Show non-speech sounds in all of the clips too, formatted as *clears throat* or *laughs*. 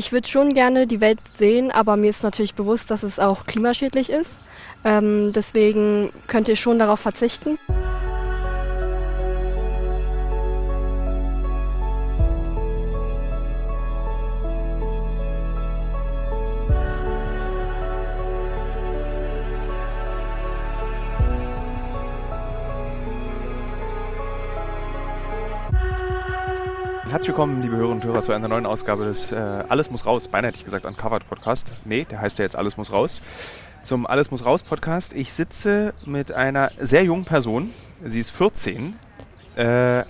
Ich würde schon gerne die Welt sehen, aber mir ist natürlich bewusst, dass es auch klimaschädlich ist. Ähm, deswegen könnt ihr schon darauf verzichten. Herzlich willkommen, liebe Hörerinnen und Hörer, zu einer neuen Ausgabe des äh, Alles muss raus, beinahe hätte ich gesagt Uncovered Podcast. Nee, der heißt ja jetzt Alles muss raus. Zum Alles muss raus Podcast. Ich sitze mit einer sehr jungen Person, sie ist 14, äh,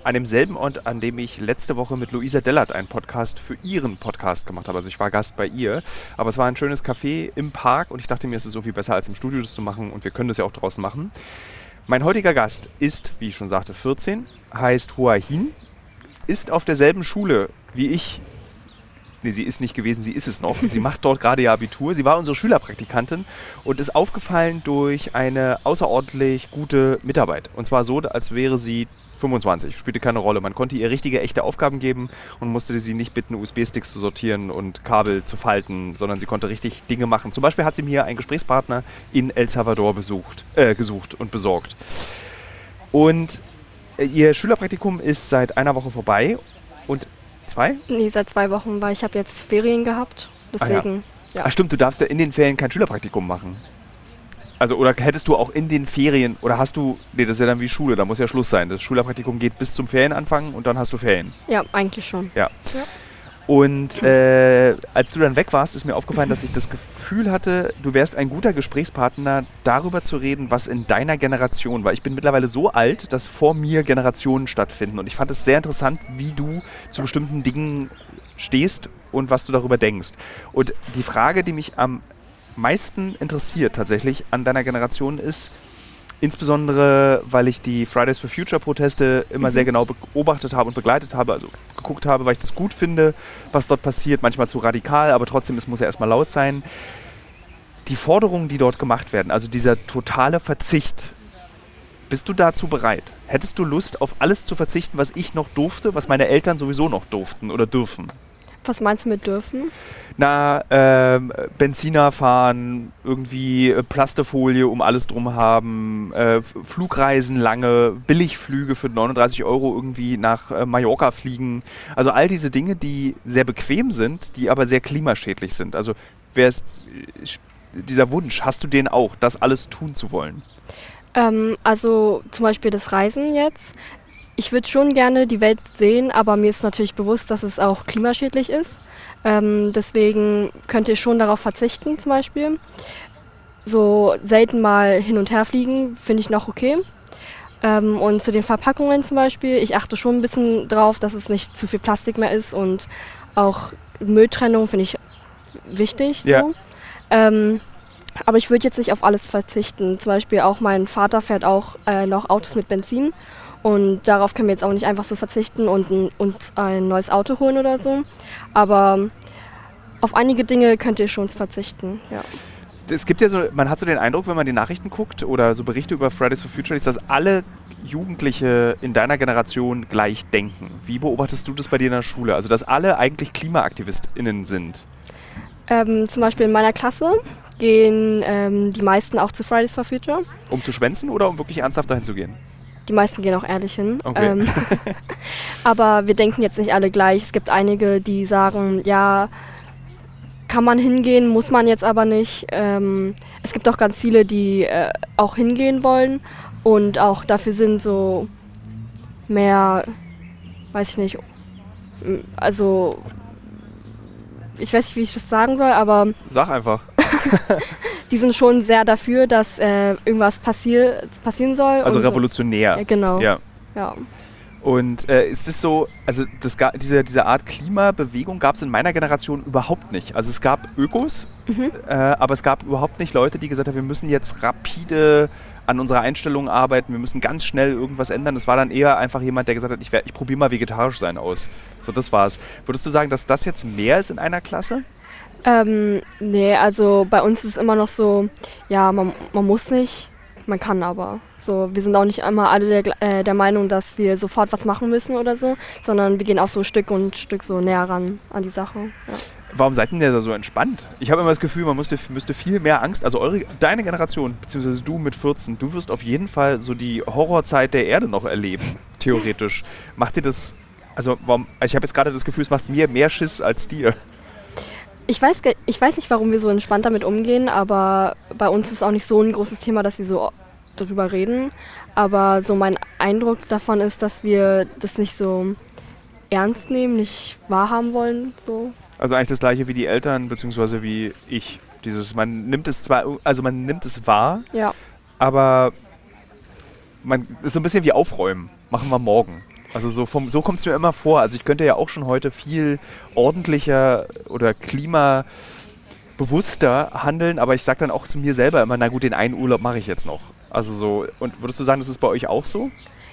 an demselben Ort, an dem ich letzte Woche mit Luisa Dellert einen Podcast für ihren Podcast gemacht habe. Also ich war Gast bei ihr, aber es war ein schönes Café im Park und ich dachte mir, es ist so viel besser als im Studio das zu machen und wir können das ja auch draußen machen. Mein heutiger Gast ist, wie ich schon sagte, 14, heißt Hua Hin ist auf derselben Schule wie ich. Nee, sie ist nicht gewesen, sie ist es noch. Sie macht dort gerade ihr Abitur. Sie war unsere Schülerpraktikantin und ist aufgefallen durch eine außerordentlich gute Mitarbeit. Und zwar so, als wäre sie 25, spielte keine Rolle. Man konnte ihr richtige, echte Aufgaben geben und musste sie nicht bitten, USB-Sticks zu sortieren und Kabel zu falten, sondern sie konnte richtig Dinge machen. Zum Beispiel hat sie mir einen Gesprächspartner in El Salvador besucht, äh, gesucht und besorgt. Und Ihr Schülerpraktikum ist seit einer Woche vorbei und zwei? Nee, seit zwei Wochen, weil ich habe jetzt Ferien gehabt. Deswegen. Ah, ja. ja. Ach stimmt, du darfst ja in den Ferien kein Schülerpraktikum machen. Also oder hättest du auch in den Ferien oder hast du nee, das ist ja dann wie Schule, da muss ja Schluss sein. Das Schülerpraktikum geht bis zum Ferienanfang und dann hast du Ferien. Ja, eigentlich schon. Ja. ja. Und äh, als du dann weg warst, ist mir aufgefallen, dass ich das Gefühl hatte, du wärst ein guter Gesprächspartner, darüber zu reden, was in deiner Generation war. Ich bin mittlerweile so alt, dass vor mir Generationen stattfinden. Und ich fand es sehr interessant, wie du zu bestimmten Dingen stehst und was du darüber denkst. Und die Frage, die mich am meisten interessiert tatsächlich an deiner Generation ist, Insbesondere, weil ich die Fridays for Future Proteste immer mhm. sehr genau beobachtet habe und begleitet habe, also geguckt habe, weil ich das gut finde, was dort passiert. Manchmal zu radikal, aber trotzdem, es muss ja erstmal laut sein. Die Forderungen, die dort gemacht werden, also dieser totale Verzicht, bist du dazu bereit? Hättest du Lust, auf alles zu verzichten, was ich noch durfte, was meine Eltern sowieso noch durften oder dürfen? Was meinst du mit dürfen? Na, ähm, Benziner fahren, irgendwie äh, Plastefolie um alles drum haben, äh, Flugreisen lange, Billigflüge für 39 Euro irgendwie nach äh, Mallorca fliegen. Also all diese Dinge, die sehr bequem sind, die aber sehr klimaschädlich sind. Also es dieser Wunsch, hast du den auch, das alles tun zu wollen? Ähm, also zum Beispiel das Reisen jetzt ich würde schon gerne die Welt sehen, aber mir ist natürlich bewusst, dass es auch klimaschädlich ist. Ähm, deswegen könnt ihr schon darauf verzichten zum Beispiel. So selten mal hin und her fliegen finde ich noch okay. Ähm, und zu den Verpackungen zum Beispiel, ich achte schon ein bisschen drauf, dass es nicht zu viel Plastik mehr ist und auch Mülltrennung finde ich wichtig. So. Ja. Ähm, aber ich würde jetzt nicht auf alles verzichten. Zum Beispiel auch mein Vater fährt auch äh, noch Autos mit Benzin und darauf können wir jetzt auch nicht einfach so verzichten und ein, und ein neues Auto holen oder so. Aber auf einige Dinge könnt ihr schon verzichten, ja. Es gibt ja so, man hat so den Eindruck, wenn man die Nachrichten guckt oder so Berichte über Fridays for Future, ist, dass alle Jugendliche in deiner Generation gleich denken. Wie beobachtest du das bei dir in der Schule? Also, dass alle eigentlich KlimaaktivistInnen sind? Ähm, zum Beispiel in meiner Klasse gehen ähm, die meisten auch zu Fridays for Future. Um zu schwänzen oder um wirklich ernsthaft dahin zu gehen? Die meisten gehen auch ehrlich hin. Okay. Ähm, *laughs* aber wir denken jetzt nicht alle gleich. Es gibt einige, die sagen, ja, kann man hingehen, muss man jetzt aber nicht. Ähm, es gibt auch ganz viele, die äh, auch hingehen wollen und auch dafür sind so mehr, weiß ich nicht, also ich weiß nicht, wie ich das sagen soll, aber. Sag einfach. *laughs* die sind schon sehr dafür, dass äh, irgendwas passier passieren soll. Also revolutionär. So. Ja, genau. Ja. ja. Und äh, ist es so, also das, diese, diese Art Klimabewegung gab es in meiner Generation überhaupt nicht. Also es gab Ökos, mhm. äh, aber es gab überhaupt nicht Leute, die gesagt haben, wir müssen jetzt rapide an unserer Einstellung arbeiten, wir müssen ganz schnell irgendwas ändern. Es war dann eher einfach jemand, der gesagt hat, ich, ich probiere mal vegetarisch sein aus. So, das war's. Würdest du sagen, dass das jetzt mehr ist in einer Klasse? Ähm, nee, also bei uns ist es immer noch so, ja, man, man muss nicht, man kann aber. So, wir sind auch nicht immer alle der, äh, der Meinung, dass wir sofort was machen müssen oder so, sondern wir gehen auch so Stück und Stück so näher ran an die Sache. Ja. Warum seid ihr da so entspannt? Ich habe immer das Gefühl, man musste, müsste viel mehr Angst, also eure, deine Generation, beziehungsweise du mit 14, du wirst auf jeden Fall so die Horrorzeit der Erde noch erleben, *laughs* theoretisch. Macht dir das, also warum, ich habe jetzt gerade das Gefühl, es macht mir mehr Schiss als dir. Ich weiß, ich weiß nicht, warum wir so entspannt damit umgehen, aber bei uns ist auch nicht so ein großes Thema, dass wir so darüber reden. Aber so mein Eindruck davon ist, dass wir das nicht so ernst nehmen, nicht wahrhaben wollen. So. Also eigentlich das gleiche wie die Eltern, beziehungsweise wie ich. Dieses, man nimmt es zwar, also man nimmt es wahr, ja. aber man ist so ein bisschen wie aufräumen. Machen wir morgen. Also so, so kommt es mir immer vor. Also ich könnte ja auch schon heute viel ordentlicher oder klimabewusster handeln, aber ich sage dann auch zu mir selber immer, na gut, den einen Urlaub mache ich jetzt noch. Also so, und würdest du sagen, das ist bei euch auch so?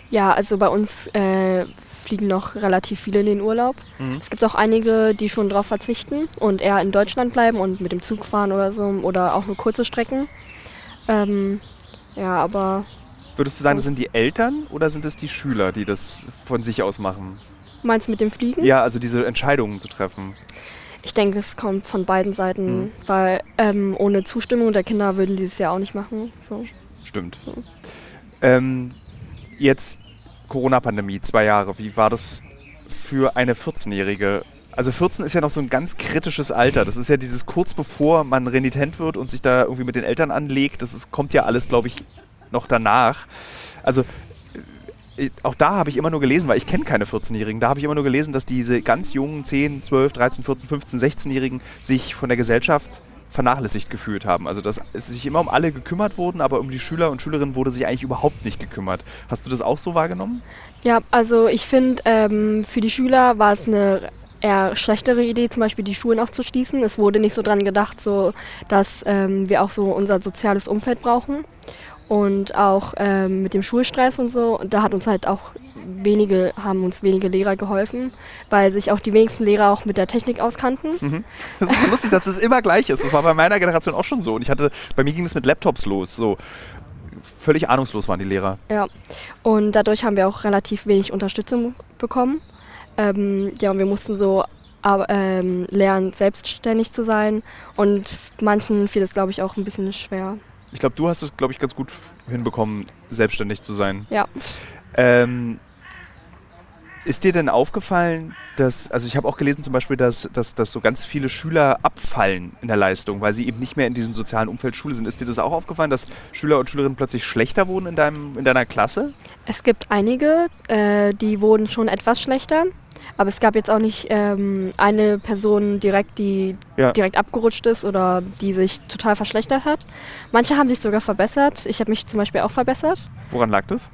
Ja, also bei uns äh, fliegen noch relativ viele in den Urlaub. Mhm. Es gibt auch einige, die schon darauf verzichten und eher in Deutschland bleiben und mit dem Zug fahren oder so oder auch nur kurze Strecken. Ähm, ja, aber. Würdest du sagen, das sind die Eltern oder sind es die Schüler, die das von sich aus machen? Meinst du mit dem Fliegen? Ja, also diese Entscheidungen zu treffen. Ich denke, es kommt von beiden Seiten, mhm. weil ähm, ohne Zustimmung der Kinder würden die es ja auch nicht machen. So. Stimmt. So. Ähm, jetzt Corona-Pandemie, zwei Jahre. Wie war das für eine 14-Jährige? Also 14 ist ja noch so ein ganz kritisches Alter. Das ist ja dieses kurz bevor man renitent wird und sich da irgendwie mit den Eltern anlegt. Das ist, kommt ja alles, glaube ich, noch danach. Also äh, auch da habe ich immer nur gelesen, weil ich kenne keine 14-Jährigen, da habe ich immer nur gelesen, dass diese ganz jungen 10, 12, 13, 14, 15, 16-Jährigen sich von der Gesellschaft vernachlässigt gefühlt haben. Also dass es sich immer um alle gekümmert wurden, aber um die Schüler und Schülerinnen wurde sich eigentlich überhaupt nicht gekümmert. Hast du das auch so wahrgenommen? Ja, also ich finde, ähm, für die Schüler war es eine eher schlechtere Idee, zum Beispiel die Schulen aufzuschließen. Es wurde nicht so dran gedacht, so, dass ähm, wir auch so unser soziales Umfeld brauchen. Und auch ähm, mit dem Schulstress und so, da hat uns halt auch wenige, haben uns wenige Lehrer geholfen, weil sich auch die wenigsten Lehrer auch mit der Technik auskannten. Mhm. Das ist lustig, dass es immer gleich ist. Das war bei meiner Generation auch schon so. Und ich hatte, bei mir ging es mit Laptops los. So völlig ahnungslos waren die Lehrer. Ja. Und dadurch haben wir auch relativ wenig Unterstützung bekommen. Ähm, ja, und wir mussten so aber, ähm, lernen, selbstständig zu sein. Und manchen fiel es, glaube ich, auch ein bisschen schwer. Ich glaube, du hast es, glaube ich, ganz gut hinbekommen, selbstständig zu sein. Ja. Ähm, ist dir denn aufgefallen, dass, also ich habe auch gelesen zum Beispiel, dass, dass, dass so ganz viele Schüler abfallen in der Leistung, weil sie eben nicht mehr in diesem sozialen Umfeld Schule sind. Ist dir das auch aufgefallen, dass Schüler und Schülerinnen plötzlich schlechter wurden in, deinem, in deiner Klasse? Es gibt einige, äh, die wurden schon etwas schlechter. Aber es gab jetzt auch nicht ähm, eine Person direkt, die ja. direkt abgerutscht ist oder die sich total verschlechtert hat. Manche haben sich sogar verbessert. Ich habe mich zum Beispiel auch verbessert. Woran lag das?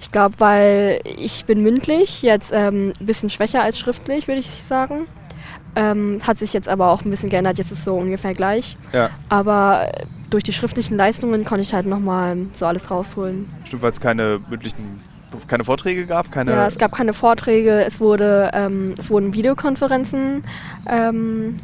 Ich glaube, weil ich bin mündlich jetzt ähm, ein bisschen schwächer als schriftlich, würde ich sagen. Ähm, hat sich jetzt aber auch ein bisschen geändert, jetzt ist es so ungefähr gleich. Ja. Aber durch die schriftlichen Leistungen konnte ich halt nochmal so alles rausholen. Stimmt, weil es keine mündlichen, keine Vorträge gab? Keine ja, es gab keine Vorträge, es, wurde, ähm, es wurden Videokonferenzen ähm,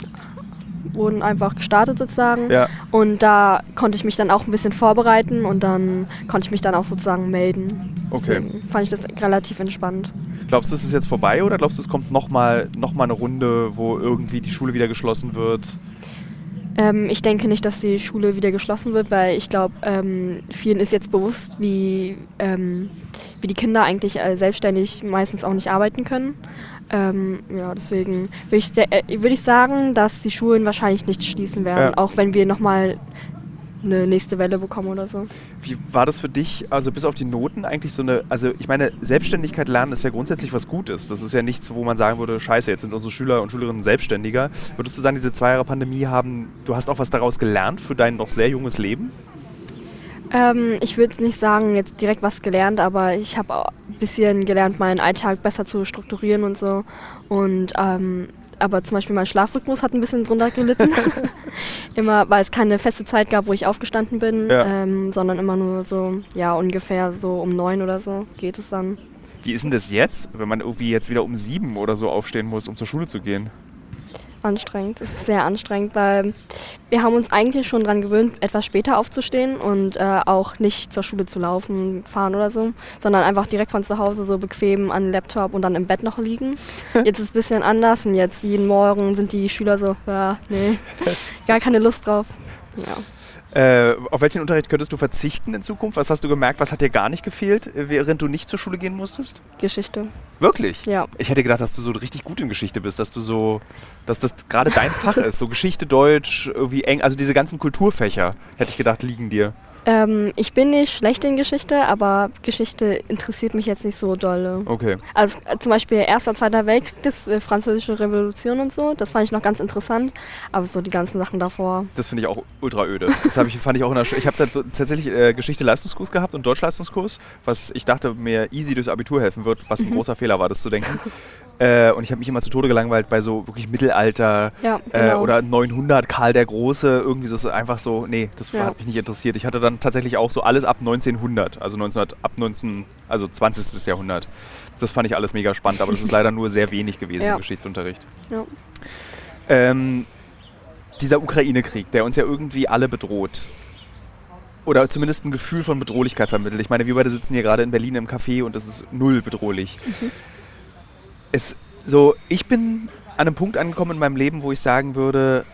wurden einfach gestartet sozusagen. Ja. Und da konnte ich mich dann auch ein bisschen vorbereiten und dann konnte ich mich dann auch sozusagen melden. Okay. Deswegen fand ich das relativ entspannt. Glaubst du, es ist jetzt vorbei oder glaubst du, es kommt nochmal noch mal eine Runde, wo irgendwie die Schule wieder geschlossen wird? Ähm, ich denke nicht, dass die Schule wieder geschlossen wird, weil ich glaube, ähm, vielen ist jetzt bewusst, wie, ähm, wie die Kinder eigentlich äh, selbstständig meistens auch nicht arbeiten können. Ähm, ja, deswegen würde ich, äh, würd ich sagen, dass die Schulen wahrscheinlich nicht schließen werden, ja. auch wenn wir nochmal eine nächste Welle bekommen oder so. Wie war das für dich, also bis auf die Noten eigentlich so eine, also ich meine, Selbstständigkeit lernen ist ja grundsätzlich was Gutes. Das ist ja nichts, wo man sagen würde, scheiße, jetzt sind unsere Schüler und Schülerinnen selbstständiger. Würdest du sagen, diese zwei Jahre Pandemie haben, du hast auch was daraus gelernt für dein noch sehr junges Leben? Ähm, ich würde nicht sagen, jetzt direkt was gelernt, aber ich habe ein bisschen gelernt, meinen Alltag besser zu strukturieren und so. Und ähm, aber zum Beispiel mein Schlafrhythmus hat ein bisschen drunter gelitten. *laughs* immer, weil es keine feste Zeit gab, wo ich aufgestanden bin, ja. ähm, sondern immer nur so, ja, ungefähr so um neun oder so geht es dann. Wie ist denn das jetzt, wenn man irgendwie jetzt wieder um sieben oder so aufstehen muss, um zur Schule zu gehen? Anstrengend. Es ist sehr anstrengend, weil wir haben uns eigentlich schon daran gewöhnt, etwas später aufzustehen und äh, auch nicht zur Schule zu laufen, fahren oder so, sondern einfach direkt von zu Hause so bequem an den Laptop und dann im Bett noch liegen. *laughs* Jetzt ist es ein bisschen anders und jetzt jeden Morgen sind die Schüler so, ja, nee, *laughs* gar keine Lust drauf. Ja. Äh, auf welchen Unterricht könntest du verzichten in Zukunft? Was hast du gemerkt? Was hat dir gar nicht gefehlt, während du nicht zur Schule gehen musstest? Geschichte. Wirklich? Ja. Ich hätte gedacht, dass du so richtig gut in Geschichte bist, dass du so, dass das gerade dein Fach ist. So Geschichte, Deutsch, irgendwie eng, also diese ganzen Kulturfächer, hätte ich gedacht, liegen dir. Ähm, ich bin nicht schlecht in Geschichte, aber Geschichte interessiert mich jetzt nicht so doll. Okay. Also äh, zum Beispiel Erster, Zweiter Weltkrieg, das äh, Französische Revolution und so, das fand ich noch ganz interessant. Aber so die ganzen Sachen davor. Das finde ich auch ultra öde. Das ich, fand ich auch in der Sch Ich habe da tatsächlich äh, Geschichte-Leistungskurs gehabt und Deutsch-Leistungskurs, was ich dachte mir easy durchs Abitur helfen wird, was ein mhm. *laughs* großer Fehler war, das zu denken. Äh, und ich habe mich immer zu Tode gelangweilt bei so wirklich Mittelalter ja, äh, genau. äh, oder 900, Karl der Große, irgendwie so einfach so, nee, das ja. hat mich nicht interessiert. Ich hatte dann tatsächlich auch so alles ab 1900, also 1900, ab 19, also 20. Jahrhundert. Das fand ich alles mega spannend, aber das ist *laughs* leider nur sehr wenig gewesen ja. im Geschichtsunterricht. Ähm, dieser Ukraine-Krieg, der uns ja irgendwie alle bedroht. Oder zumindest ein Gefühl von Bedrohlichkeit vermittelt. Ich meine, wir beide sitzen hier gerade in Berlin im Café und es ist null bedrohlich. Mhm es so, ich bin an einem Punkt angekommen in meinem Leben, wo ich sagen würde,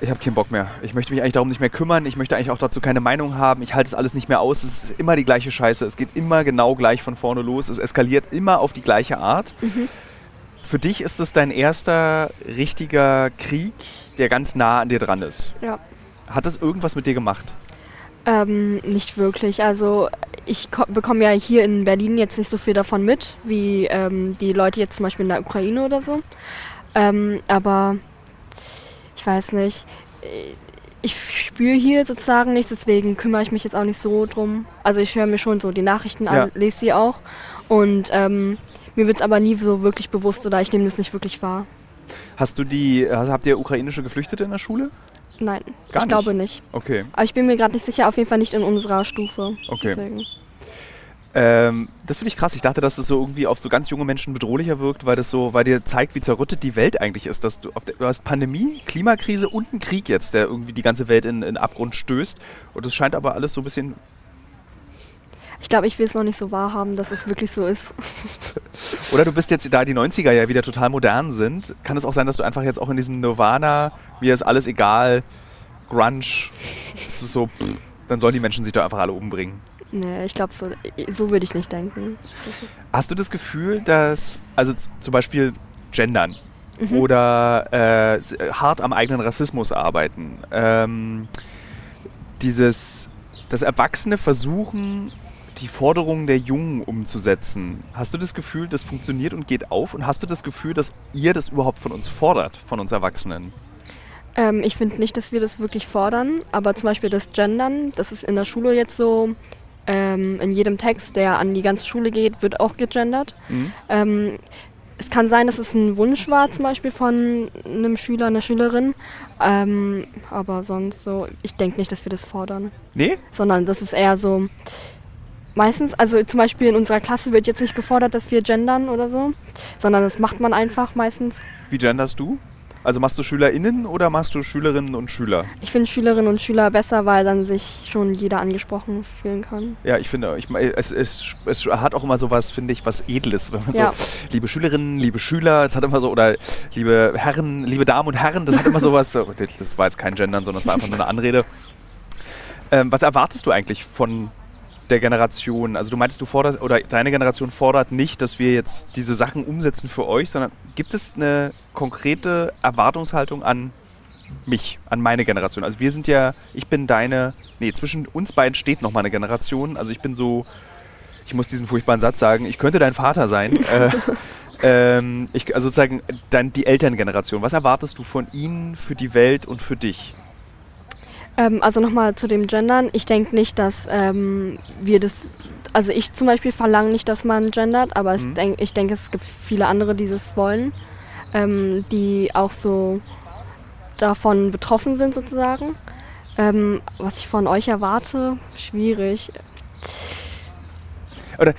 ich habe keinen Bock mehr. Ich möchte mich eigentlich darum nicht mehr kümmern. Ich möchte eigentlich auch dazu keine Meinung haben. Ich halte es alles nicht mehr aus. Es ist immer die gleiche Scheiße. Es geht immer genau gleich von vorne los. Es eskaliert immer auf die gleiche Art. Mhm. Für dich ist es dein erster richtiger Krieg, der ganz nah an dir dran ist. Ja. Hat das irgendwas mit dir gemacht? Ähm, nicht wirklich. Also ich bekomme ja hier in Berlin jetzt nicht so viel davon mit, wie ähm, die Leute jetzt zum Beispiel in der Ukraine oder so. Ähm, aber ich weiß nicht. Ich spüre hier sozusagen nichts, deswegen kümmere ich mich jetzt auch nicht so drum. Also ich höre mir schon so die Nachrichten ja. an, lese sie auch. Und ähm, mir wird es aber nie so wirklich bewusst oder ich nehme das nicht wirklich wahr. Hast du die, habt ihr ukrainische Geflüchtete in der Schule? Nein, Gar ich nicht? glaube nicht. Okay. Aber ich bin mir gerade nicht sicher, auf jeden Fall nicht in unserer Stufe. Okay. Ähm, das finde ich krass. Ich dachte, dass es so irgendwie auf so ganz junge Menschen bedrohlicher wirkt, weil das so, weil dir zeigt, wie zerrüttet die Welt eigentlich ist. Dass du, der, du hast Pandemie, Klimakrise und einen Krieg jetzt, der irgendwie die ganze Welt in, in Abgrund stößt. Und es scheint aber alles so ein bisschen ich glaube, ich will es noch nicht so wahrhaben, dass es wirklich so ist. *laughs* Oder du bist jetzt, da die 90er ja wieder total modern sind, kann es auch sein, dass du einfach jetzt auch in diesem Nirvana, mir ist alles egal, Grunge, es ist so, pff, dann sollen die Menschen sich doch einfach alle umbringen. Nee, ich glaube, so, so würde ich nicht denken. Hast du das Gefühl, dass, also zum Beispiel Gendern mhm. oder äh, hart am eigenen Rassismus arbeiten, ähm, dieses, das Erwachsene versuchen, die Forderungen der Jungen umzusetzen. Hast du das Gefühl, das funktioniert und geht auf? Und hast du das Gefühl, dass ihr das überhaupt von uns fordert, von uns Erwachsenen? Ähm, ich finde nicht, dass wir das wirklich fordern, aber zum Beispiel das Gendern, das ist in der Schule jetzt so, ähm, in jedem Text, der an die ganze Schule geht, wird auch gegendert. Mhm. Ähm, es kann sein, dass es ein Wunsch war, zum Beispiel von einem Schüler, einer Schülerin. Ähm, aber sonst so, ich denke nicht, dass wir das fordern. Nee? Sondern das ist eher so, meistens, also zum Beispiel in unserer Klasse wird jetzt nicht gefordert, dass wir gendern oder so, sondern das macht man einfach meistens. Wie genderst du? Also machst du SchülerInnen oder machst du Schülerinnen und Schüler? Ich finde Schülerinnen und Schüler besser, weil dann sich schon jeder angesprochen fühlen kann. Ja, ich finde, ich, es, es, es hat auch immer so was, finde ich, was Edles. Wenn man ja. so, liebe Schülerinnen, liebe Schüler, es hat immer so, oder liebe Herren, liebe Damen und Herren, das hat immer so was, das war jetzt kein Gendern, sondern es war einfach nur eine Anrede. Ähm, was erwartest du eigentlich von der Generation? Also du meintest, du forderst, oder deine Generation fordert nicht, dass wir jetzt diese Sachen umsetzen für euch, sondern gibt es eine konkrete Erwartungshaltung an mich, an meine Generation? Also wir sind ja, ich bin deine, nee, zwischen uns beiden steht noch mal eine Generation. Also ich bin so, ich muss diesen furchtbaren Satz sagen, ich könnte dein Vater sein. *laughs* äh, ähm, ich, also sozusagen dein, die Elterngeneration. Was erwartest du von ihnen für die Welt und für dich? Ähm, also nochmal zu dem Gendern. Ich denke nicht, dass ähm, wir das, also ich zum Beispiel verlange nicht, dass man gendert, aber mhm. denk, ich denke, es gibt viele andere, die das wollen, ähm, die auch so davon betroffen sind sozusagen. Ähm, was ich von euch erwarte, schwierig. Oder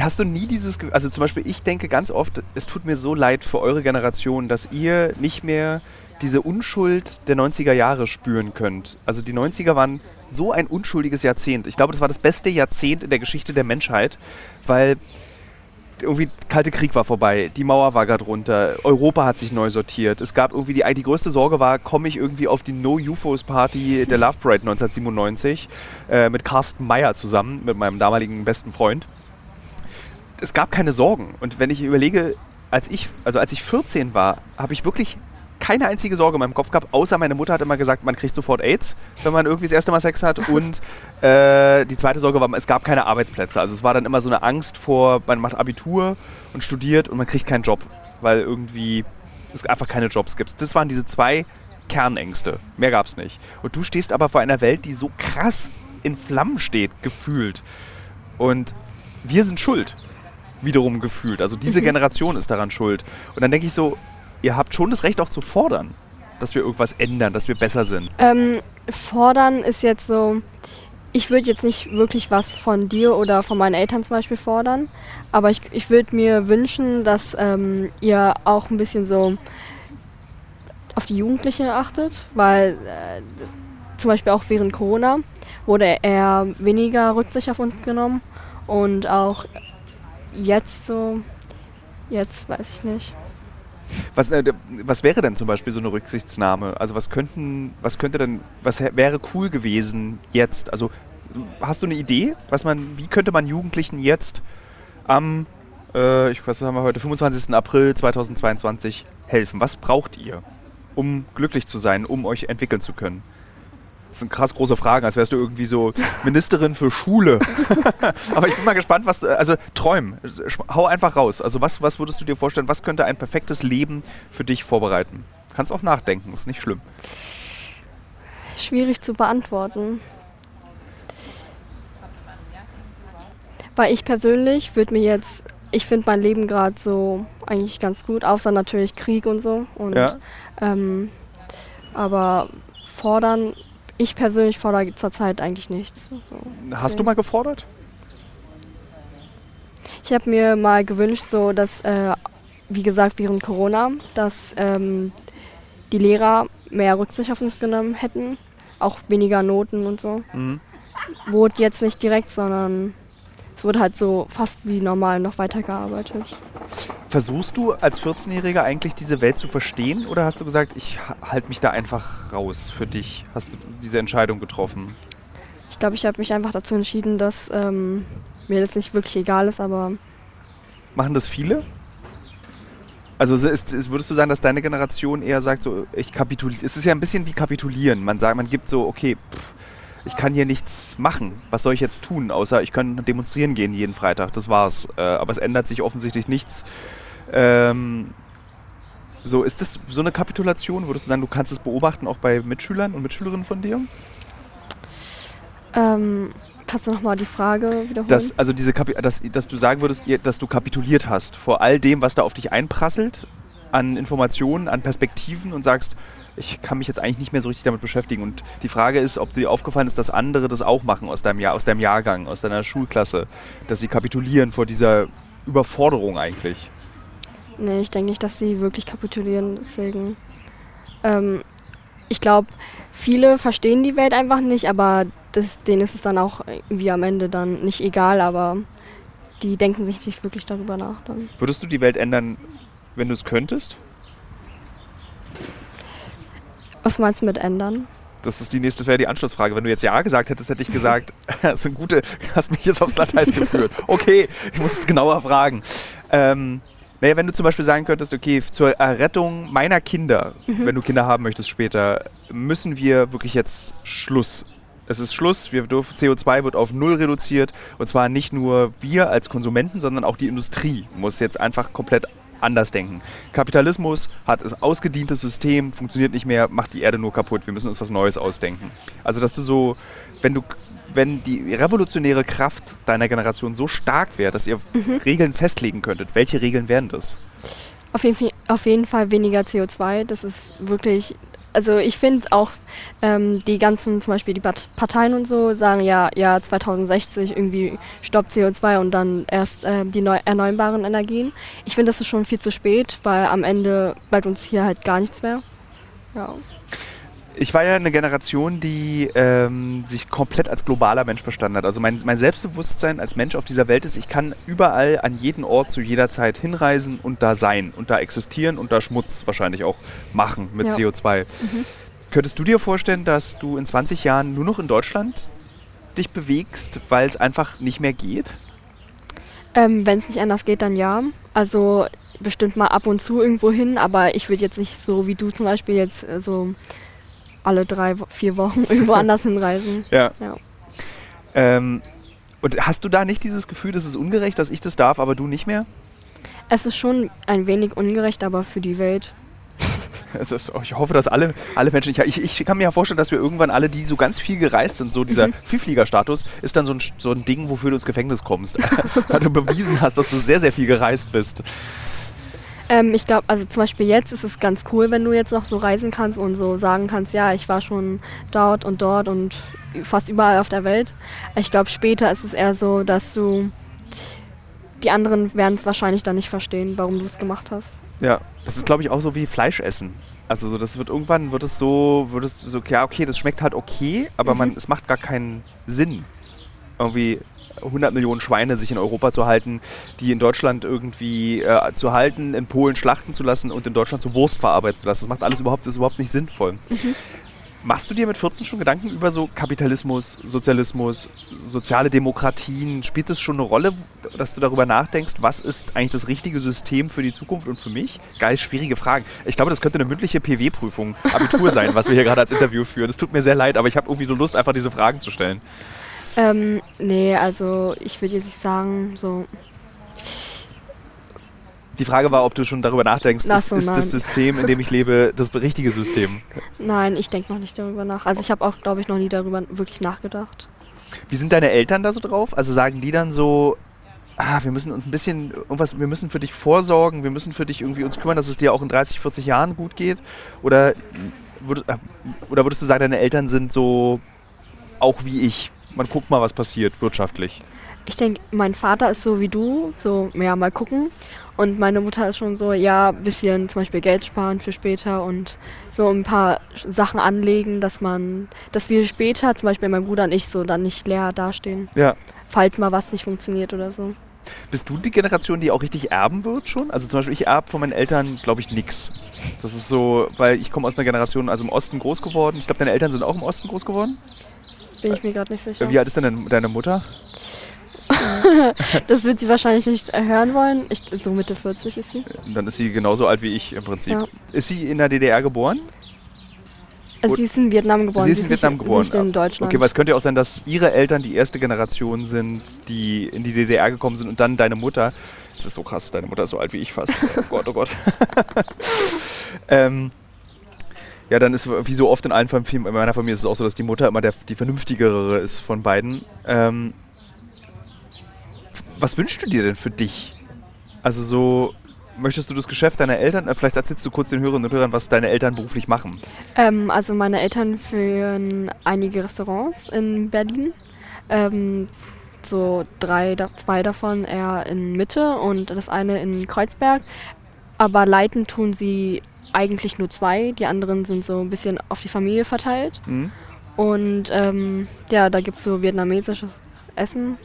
hast du nie dieses, also zum Beispiel ich denke ganz oft, es tut mir so leid für eure Generation, dass ihr nicht mehr diese Unschuld der 90er Jahre spüren könnt. Also die 90er waren so ein unschuldiges Jahrzehnt. Ich glaube, das war das beste Jahrzehnt in der Geschichte der Menschheit, weil irgendwie Kalte Krieg war vorbei, die Mauer war gerade runter, Europa hat sich neu sortiert. Es gab irgendwie die, die größte Sorge war, komme ich irgendwie auf die No UFOs Party der Love Parade 1997 äh, mit Carsten Meyer zusammen, mit meinem damaligen besten Freund. Es gab keine Sorgen und wenn ich überlege, als ich also als ich 14 war, habe ich wirklich keine einzige Sorge in meinem Kopf gehabt, außer meine Mutter hat immer gesagt, man kriegt sofort AIDS, wenn man irgendwie das erste Mal Sex hat. Und *laughs* äh, die zweite Sorge war, es gab keine Arbeitsplätze. Also es war dann immer so eine Angst vor, man macht Abitur und studiert und man kriegt keinen Job, weil irgendwie es einfach keine Jobs gibt. Das waren diese zwei Kernängste. Mehr gab es nicht. Und du stehst aber vor einer Welt, die so krass in Flammen steht, gefühlt. Und wir sind schuld, wiederum gefühlt. Also diese mhm. Generation ist daran schuld. Und dann denke ich so, ihr habt schon das Recht auch zu fordern, dass wir irgendwas ändern, dass wir besser sind. Ähm, fordern ist jetzt so, ich würde jetzt nicht wirklich was von dir oder von meinen Eltern zum Beispiel fordern, aber ich, ich würde mir wünschen, dass ähm, ihr auch ein bisschen so auf die Jugendlichen achtet, weil äh, zum Beispiel auch während Corona wurde eher weniger Rücksicht auf uns genommen und auch jetzt so, jetzt weiß ich nicht. Was, äh, was wäre denn zum Beispiel so eine Rücksichtsnahme? Also was könnten, was könnte denn, was wäre cool gewesen jetzt? Also hast du eine Idee, was man, wie könnte man Jugendlichen jetzt am, äh, ich was haben wir heute, 25. April 2022 helfen? Was braucht ihr, um glücklich zu sein, um euch entwickeln zu können? Das sind krass große Fragen, als wärst du irgendwie so Ministerin für Schule. *laughs* Aber ich bin mal gespannt, was, also träumen, hau einfach raus. Also was, was würdest du dir vorstellen, was könnte ein perfektes Leben für dich vorbereiten? Kannst auch nachdenken, ist nicht schlimm. Schwierig zu beantworten. Weil ich persönlich würde mir jetzt, ich finde mein Leben gerade so eigentlich ganz gut, außer natürlich Krieg und so. Und, ja. ähm, aber fordern ich persönlich fordere zurzeit eigentlich nichts. So, Hast du mal gefordert? Ich habe mir mal gewünscht, so dass, äh, wie gesagt, während Corona, dass ähm, die Lehrer mehr Rücksicht auf uns genommen hätten, auch weniger Noten und so. Mhm. Wurde jetzt nicht direkt, sondern es wurde halt so fast wie normal noch weitergearbeitet. Versuchst du als 14-Jähriger eigentlich diese Welt zu verstehen oder hast du gesagt, ich halte mich da einfach raus für dich? Hast du diese Entscheidung getroffen? Ich glaube, ich habe mich einfach dazu entschieden, dass ähm, mir das nicht wirklich egal ist, aber. Machen das viele? Also ist, ist, würdest du sagen, dass deine Generation eher sagt, so ich kapituliere. Es ist ja ein bisschen wie kapitulieren. Man sagt, man gibt so, okay, pff, ich kann hier nichts machen. Was soll ich jetzt tun, außer ich kann demonstrieren gehen jeden Freitag. Das war's. Äh, aber es ändert sich offensichtlich nichts. Ähm, so, ist das so eine Kapitulation? Würdest du sagen, du kannst es beobachten, auch bei Mitschülern und Mitschülerinnen von dir? Ähm, kannst du nochmal die Frage wiederholen? Dass, also diese Kapi dass, dass du sagen würdest, dass du kapituliert hast vor all dem, was da auf dich einprasselt, an Informationen, an Perspektiven und sagst, ich kann mich jetzt eigentlich nicht mehr so richtig damit beschäftigen. Und die Frage ist, ob dir aufgefallen ist, dass andere das auch machen aus deinem, Jahr, aus deinem Jahrgang, aus deiner Schulklasse, dass sie kapitulieren vor dieser Überforderung eigentlich. Nee, ich denke nicht, dass sie wirklich kapitulieren. Deswegen. Ähm, ich glaube, viele verstehen die Welt einfach nicht, aber das, denen ist es dann auch irgendwie am Ende dann nicht egal, aber die denken sich nicht wirklich darüber nach. Dann. Würdest du die Welt ändern, wenn du es könntest? Was meinst du mit ändern? Das ist die nächste, wäre die Anschlussfrage. Wenn du jetzt Ja gesagt hättest, hätte ich gesagt, *laughs* das sind gute, hast mich jetzt aufs Glatteis geführt. Okay, ich muss es genauer fragen. Ähm, naja, wenn du zum Beispiel sagen könntest, okay, zur Errettung meiner Kinder, mhm. wenn du Kinder haben möchtest später, müssen wir wirklich jetzt Schluss. Es ist Schluss, wir dürfen, CO2 wird auf Null reduziert und zwar nicht nur wir als Konsumenten, sondern auch die Industrie muss jetzt einfach komplett anders denken. Kapitalismus hat ein ausgedientes System, funktioniert nicht mehr, macht die Erde nur kaputt. Wir müssen uns was Neues ausdenken. Also, dass du so, wenn du wenn die revolutionäre Kraft deiner Generation so stark wäre, dass ihr mhm. Regeln festlegen könntet, welche Regeln wären das? Auf jeden, auf jeden Fall weniger CO2. Das ist wirklich also ich finde auch ähm, die ganzen, zum Beispiel die Parteien und so, sagen ja, ja 2060 irgendwie stoppt CO2 und dann erst äh, die neu erneuerbaren Energien. Ich finde, das ist schon viel zu spät, weil am Ende bleibt uns hier halt gar nichts mehr. Ja ich war ja eine Generation, die ähm, sich komplett als globaler Mensch verstanden hat. Also mein, mein, Selbstbewusstsein als Mensch auf dieser Welt ist, ich kann überall an jeden Ort zu jeder Zeit hinreisen und da sein und da existieren und da Schmutz wahrscheinlich auch machen mit ja. CO2. Mhm. Könntest du dir vorstellen, dass du in 20 Jahren nur noch in Deutschland dich bewegst, weil es einfach nicht mehr geht? Ähm, Wenn es nicht anders geht, dann ja. Also bestimmt mal ab und zu irgendwo hin, aber ich würde jetzt nicht so wie du zum Beispiel jetzt äh, so alle drei, vier Wochen *laughs* irgendwo anders hinreisen. Ja. ja. Ähm, und hast du da nicht dieses Gefühl, das ist ungerecht, dass ich das darf, aber du nicht mehr? Es ist schon ein wenig ungerecht, aber für die Welt. *laughs* Ist, ich hoffe, dass alle, alle Menschen. Ich, ich, kann mir ja vorstellen, dass wir irgendwann alle, die so ganz viel gereist sind, so dieser mhm. Vielfliegerstatus, ist dann so ein, so ein Ding, wofür du ins Gefängnis kommst. *laughs* weil du bewiesen hast, dass du sehr, sehr viel gereist bist. Ähm, ich glaube, also zum Beispiel jetzt ist es ganz cool, wenn du jetzt noch so reisen kannst und so sagen kannst, ja, ich war schon dort und dort und fast überall auf der Welt. Ich glaube, später ist es eher so, dass du die anderen werden es wahrscheinlich dann nicht verstehen, warum du es gemacht hast. Ja, das ist glaube ich auch so wie Fleisch essen. Also so, das wird irgendwann wird es so, wird es so, ja okay, das schmeckt halt okay, aber mhm. man, es macht gar keinen Sinn. Irgendwie 100 Millionen Schweine sich in Europa zu halten, die in Deutschland irgendwie äh, zu halten, in Polen schlachten zu lassen und in Deutschland zu Wurst verarbeiten zu lassen. Das macht alles überhaupt, das ist überhaupt nicht sinnvoll. Mhm. Machst du dir mit 14 schon Gedanken über so Kapitalismus, Sozialismus, soziale Demokratien? Spielt das schon eine Rolle, dass du darüber nachdenkst, was ist eigentlich das richtige System für die Zukunft und für mich? Geil, schwierige Fragen. Ich glaube, das könnte eine mündliche PW-Prüfung, Abitur sein, was wir hier gerade als Interview führen. Es tut mir sehr leid, aber ich habe irgendwie so Lust, einfach diese Fragen zu stellen. Ähm, nee, also ich würde jetzt nicht sagen, so. Die Frage war, ob du schon darüber nachdenkst, ist, so, ist das System, in dem ich lebe, das richtige System? Nein, ich denke noch nicht darüber nach. Also ich habe auch, glaube ich, noch nie darüber wirklich nachgedacht. Wie sind deine Eltern da so drauf? Also sagen die dann so, ah, wir müssen uns ein bisschen irgendwas, wir müssen für dich vorsorgen, wir müssen für dich irgendwie uns kümmern, dass es dir auch in 30, 40 Jahren gut geht? Oder, würd, äh, oder würdest du sagen, deine Eltern sind so auch wie ich? Man guckt mal, was passiert wirtschaftlich. Ich denke, mein Vater ist so wie du, so, ja, mal gucken. Und meine Mutter ist schon so, ja, ein bisschen zum Beispiel Geld sparen für später und so ein paar Sachen anlegen, dass man, dass wir später, zum Beispiel mein Bruder und ich, so dann nicht leer dastehen. Ja. Falls mal was nicht funktioniert oder so. Bist du die Generation, die auch richtig erben wird schon? Also zum Beispiel, ich erbe von meinen Eltern, glaube ich, nichts. Das ist so, weil ich komme aus einer Generation, also im Osten groß geworden. Ich glaube, deine Eltern sind auch im Osten groß geworden? Bin ich mir gerade nicht sicher. Wie alt ist denn deine Mutter? *laughs* das wird sie wahrscheinlich nicht hören wollen. Ich, so Mitte 40 ist sie. Dann ist sie genauso alt wie ich im Prinzip. Ja. Ist sie in der DDR geboren? Also sie ist in Vietnam geboren. Sie ist in Vietnam nicht, geboren. Nicht in Deutschland. Okay, weil es könnte ja auch sein, dass ihre Eltern die erste Generation sind, die in die DDR gekommen sind und dann deine Mutter. Das ist so krass, deine Mutter ist so alt wie ich fast. Oh Gott, oh Gott. *laughs* ähm, ja, dann ist wie so oft in allen Familien, in meiner Familie ist es auch so, dass die Mutter immer der, die vernünftigere ist von beiden. Ähm, was wünschst du dir denn für dich? Also so, möchtest du das Geschäft deiner Eltern, äh, vielleicht erzählst du kurz den Hörerinnen und Hörern, was deine Eltern beruflich machen. Ähm, also meine Eltern führen einige Restaurants in Berlin. Ähm, so drei, zwei davon eher in Mitte und das eine in Kreuzberg. Aber leiten tun sie eigentlich nur zwei. Die anderen sind so ein bisschen auf die Familie verteilt. Mhm. Und ähm, ja, da gibt es so vietnamesisches Essen.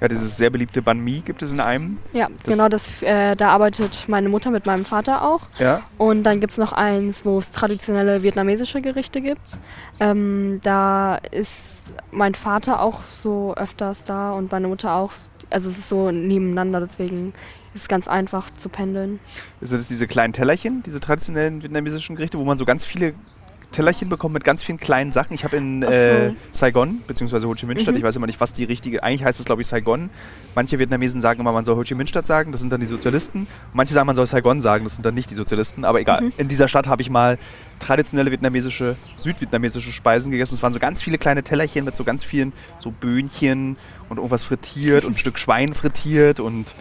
Ja, dieses sehr beliebte Banh Mi gibt es in einem. Ja, das genau, das, äh, da arbeitet meine Mutter mit meinem Vater auch. Ja. Und dann gibt es noch eins, wo es traditionelle vietnamesische Gerichte gibt. Ähm, da ist mein Vater auch so öfters da und meine Mutter auch. Also es ist so nebeneinander, deswegen ist ganz einfach zu pendeln. Sind es diese kleinen Tellerchen, diese traditionellen vietnamesischen Gerichte, wo man so ganz viele Tellerchen bekommt mit ganz vielen kleinen Sachen. Ich habe in äh, Saigon, beziehungsweise Ho Chi Minh Stadt, mhm. ich weiß immer nicht, was die richtige, eigentlich heißt es glaube ich Saigon. Manche Vietnamesen sagen immer, man soll Ho Chi Minh Stadt sagen, das sind dann die Sozialisten. Manche sagen, man soll Saigon sagen, das sind dann nicht die Sozialisten. Aber egal, mhm. in dieser Stadt habe ich mal traditionelle vietnamesische, südvietnamesische Speisen gegessen. Es waren so ganz viele kleine Tellerchen mit so ganz vielen so Böhnchen und irgendwas frittiert und ein Stück Schwein frittiert und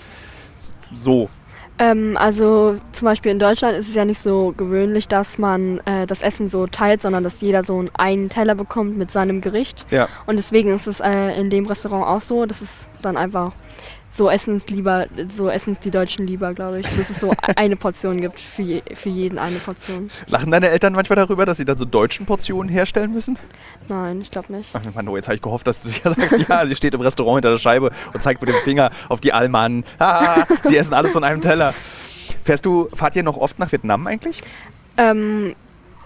so. Ähm, also zum Beispiel in Deutschland ist es ja nicht so gewöhnlich, dass man äh, das Essen so teilt, sondern dass jeder so einen Teller bekommt mit seinem Gericht. Ja. Und deswegen ist es äh, in dem Restaurant auch so. Das ist dann einfach so essen es lieber, so essen es die Deutschen lieber, glaube ich. Dass es so *laughs* eine Portion gibt, für, je, für jeden eine Portion. Lachen deine Eltern manchmal darüber, dass sie dann so deutschen Portionen herstellen müssen? Nein, ich glaube nicht. Ach Mann, oh, jetzt habe ich gehofft, dass du ja *laughs* sagst, ja, sie steht im Restaurant hinter der Scheibe und zeigt mit dem Finger auf die Almanen. Haha, sie essen alles von einem Teller. Fährst du, fahrt ihr noch oft nach Vietnam eigentlich? Ähm,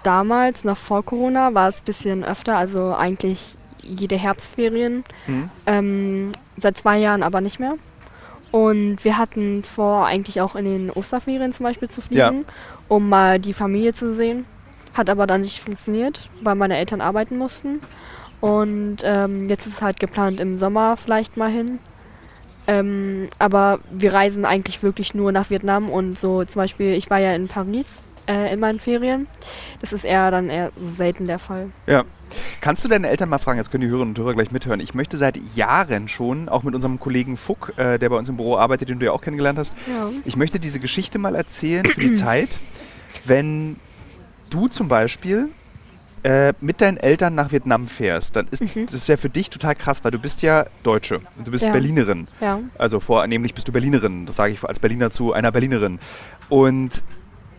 damals, noch vor Corona, war es ein bisschen öfter, also eigentlich jede Herbstferien. Mhm. Ähm, seit zwei Jahren aber nicht mehr. Und wir hatten vor, eigentlich auch in den Osterferien zum Beispiel zu fliegen, Ja. um mal die Familie zu sehen. Hat aber dann nicht funktioniert, weil meine Eltern arbeiten mussten. Und ähm, jetzt ist es halt geplant, im Sommer vielleicht mal hin. Ähm, aber wir reisen eigentlich wirklich nur nach Vietnam und so zum Beispiel, ich war ja in Paris äh, in meinen Ferien. Das ist eher dann eher selten der Fall. Ja. Kannst du deine Eltern mal fragen, jetzt können die Hörerinnen und Hörer gleich mithören. Ich möchte seit Jahren schon, auch mit unserem Kollegen Fuck, äh, der bei uns im Büro arbeitet, den du ja auch kennengelernt hast, Ja. ich möchte diese Geschichte mal erzählen für die *clears throat* Zeit, wenn du zum Beispiel äh, mit deinen Eltern nach Vietnam fährst, dann ist Mhm. das ja für dich total krass, weil du bist ja Deutsche und du bist Ja. Berlinerin. Ja. Also vornehmlich bist du Berlinerin. Das sage ich als Berliner zu einer Berlinerin. Und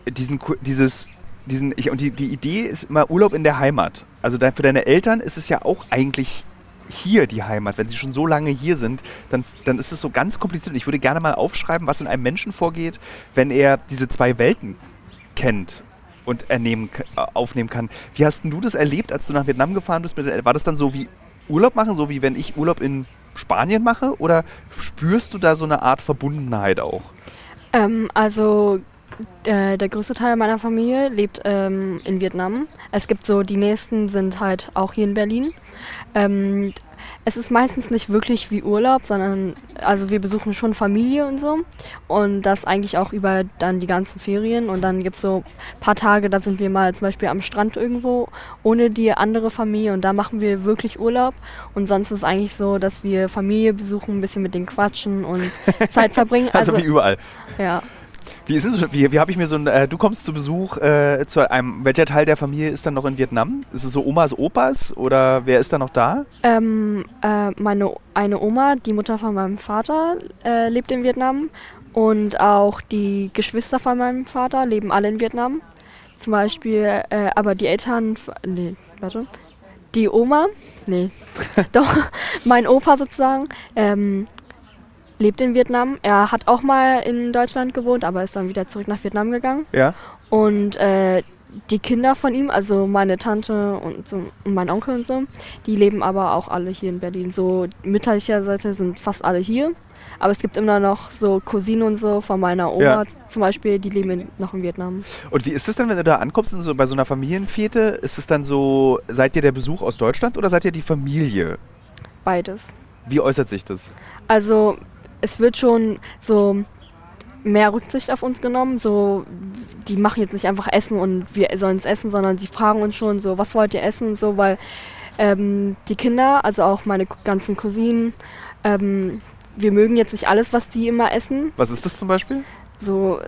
diesen, dieses, diesen, ich, und die, die Idee ist immer Urlaub in der Heimat. Also dein, für deine Eltern ist es ja auch eigentlich hier die Heimat. Wenn sie schon so lange hier sind, dann, dann ist es so ganz kompliziert. Und ich würde gerne mal aufschreiben, was in einem Menschen vorgeht, wenn er diese zwei Welten kennt und ernehmen, äh, aufnehmen kann. Wie hast du das erlebt, als du nach Vietnam gefahren bist? War das dann so wie Urlaub machen, so wie wenn ich Urlaub in Spanien mache? Oder spürst du da so eine Art Verbundenheit auch? Ähm, also äh, der größte Teil meiner Familie lebt ähm, in Vietnam. Es gibt so, die nächsten sind halt auch hier in Berlin. Ähm, es ist meistens nicht wirklich wie Urlaub, sondern also wir besuchen schon Familie und so. Und das eigentlich auch über dann die ganzen Ferien. Und dann gibt es so ein paar Tage, da sind wir mal zum Beispiel am Strand irgendwo ohne die andere Familie und da machen wir wirklich Urlaub. Und sonst ist es eigentlich so, dass wir Familie besuchen, ein bisschen mit denen quatschen und *laughs* Zeit verbringen. Also, wie überall. ja. Wie, so, wie, wie habe ich mir so ein, äh, du kommst zu Besuch äh, zu einem, welcher Teil der Familie ist dann noch in Vietnam? Ist es so Omas, Opas oder wer ist da noch da? Ähm, äh, meine eine Oma, die Mutter von meinem Vater, äh, lebt in Vietnam und auch die Geschwister von meinem Vater leben alle in Vietnam. Zum Beispiel, äh, aber die Eltern, nee, warte, die Oma, nee, *laughs* doch, mein Opa sozusagen, ähm, lebt in Vietnam. Er hat auch mal in Deutschland gewohnt, aber ist dann wieder zurück nach Vietnam gegangen. Ja. Und äh, die Kinder von ihm, also meine Tante und, so, und mein Onkel und so, die leben aber auch alle hier in Berlin. So mütterlicher Seite sind fast alle hier. Aber es gibt immer noch so Cousinen und so von meiner Oma Ja. zum Beispiel, die leben in, noch in Vietnam. Und wie ist es denn, wenn du da ankommst und so bei so einer Familienfete? Ist es dann so, seid ihr der Besuch aus Deutschland oder seid ihr die Familie? Beides. Wie äußert sich das? Also es wird schon so mehr Rücksicht auf uns genommen. So, die machen jetzt nicht einfach Essen und wir sollen es essen, sondern sie fragen uns schon so, was wollt ihr essen? So, weil ähm, die Kinder, also auch meine ganzen Cousinen, ähm, wir mögen jetzt nicht alles, was die immer essen. Was ist das zum Beispiel? So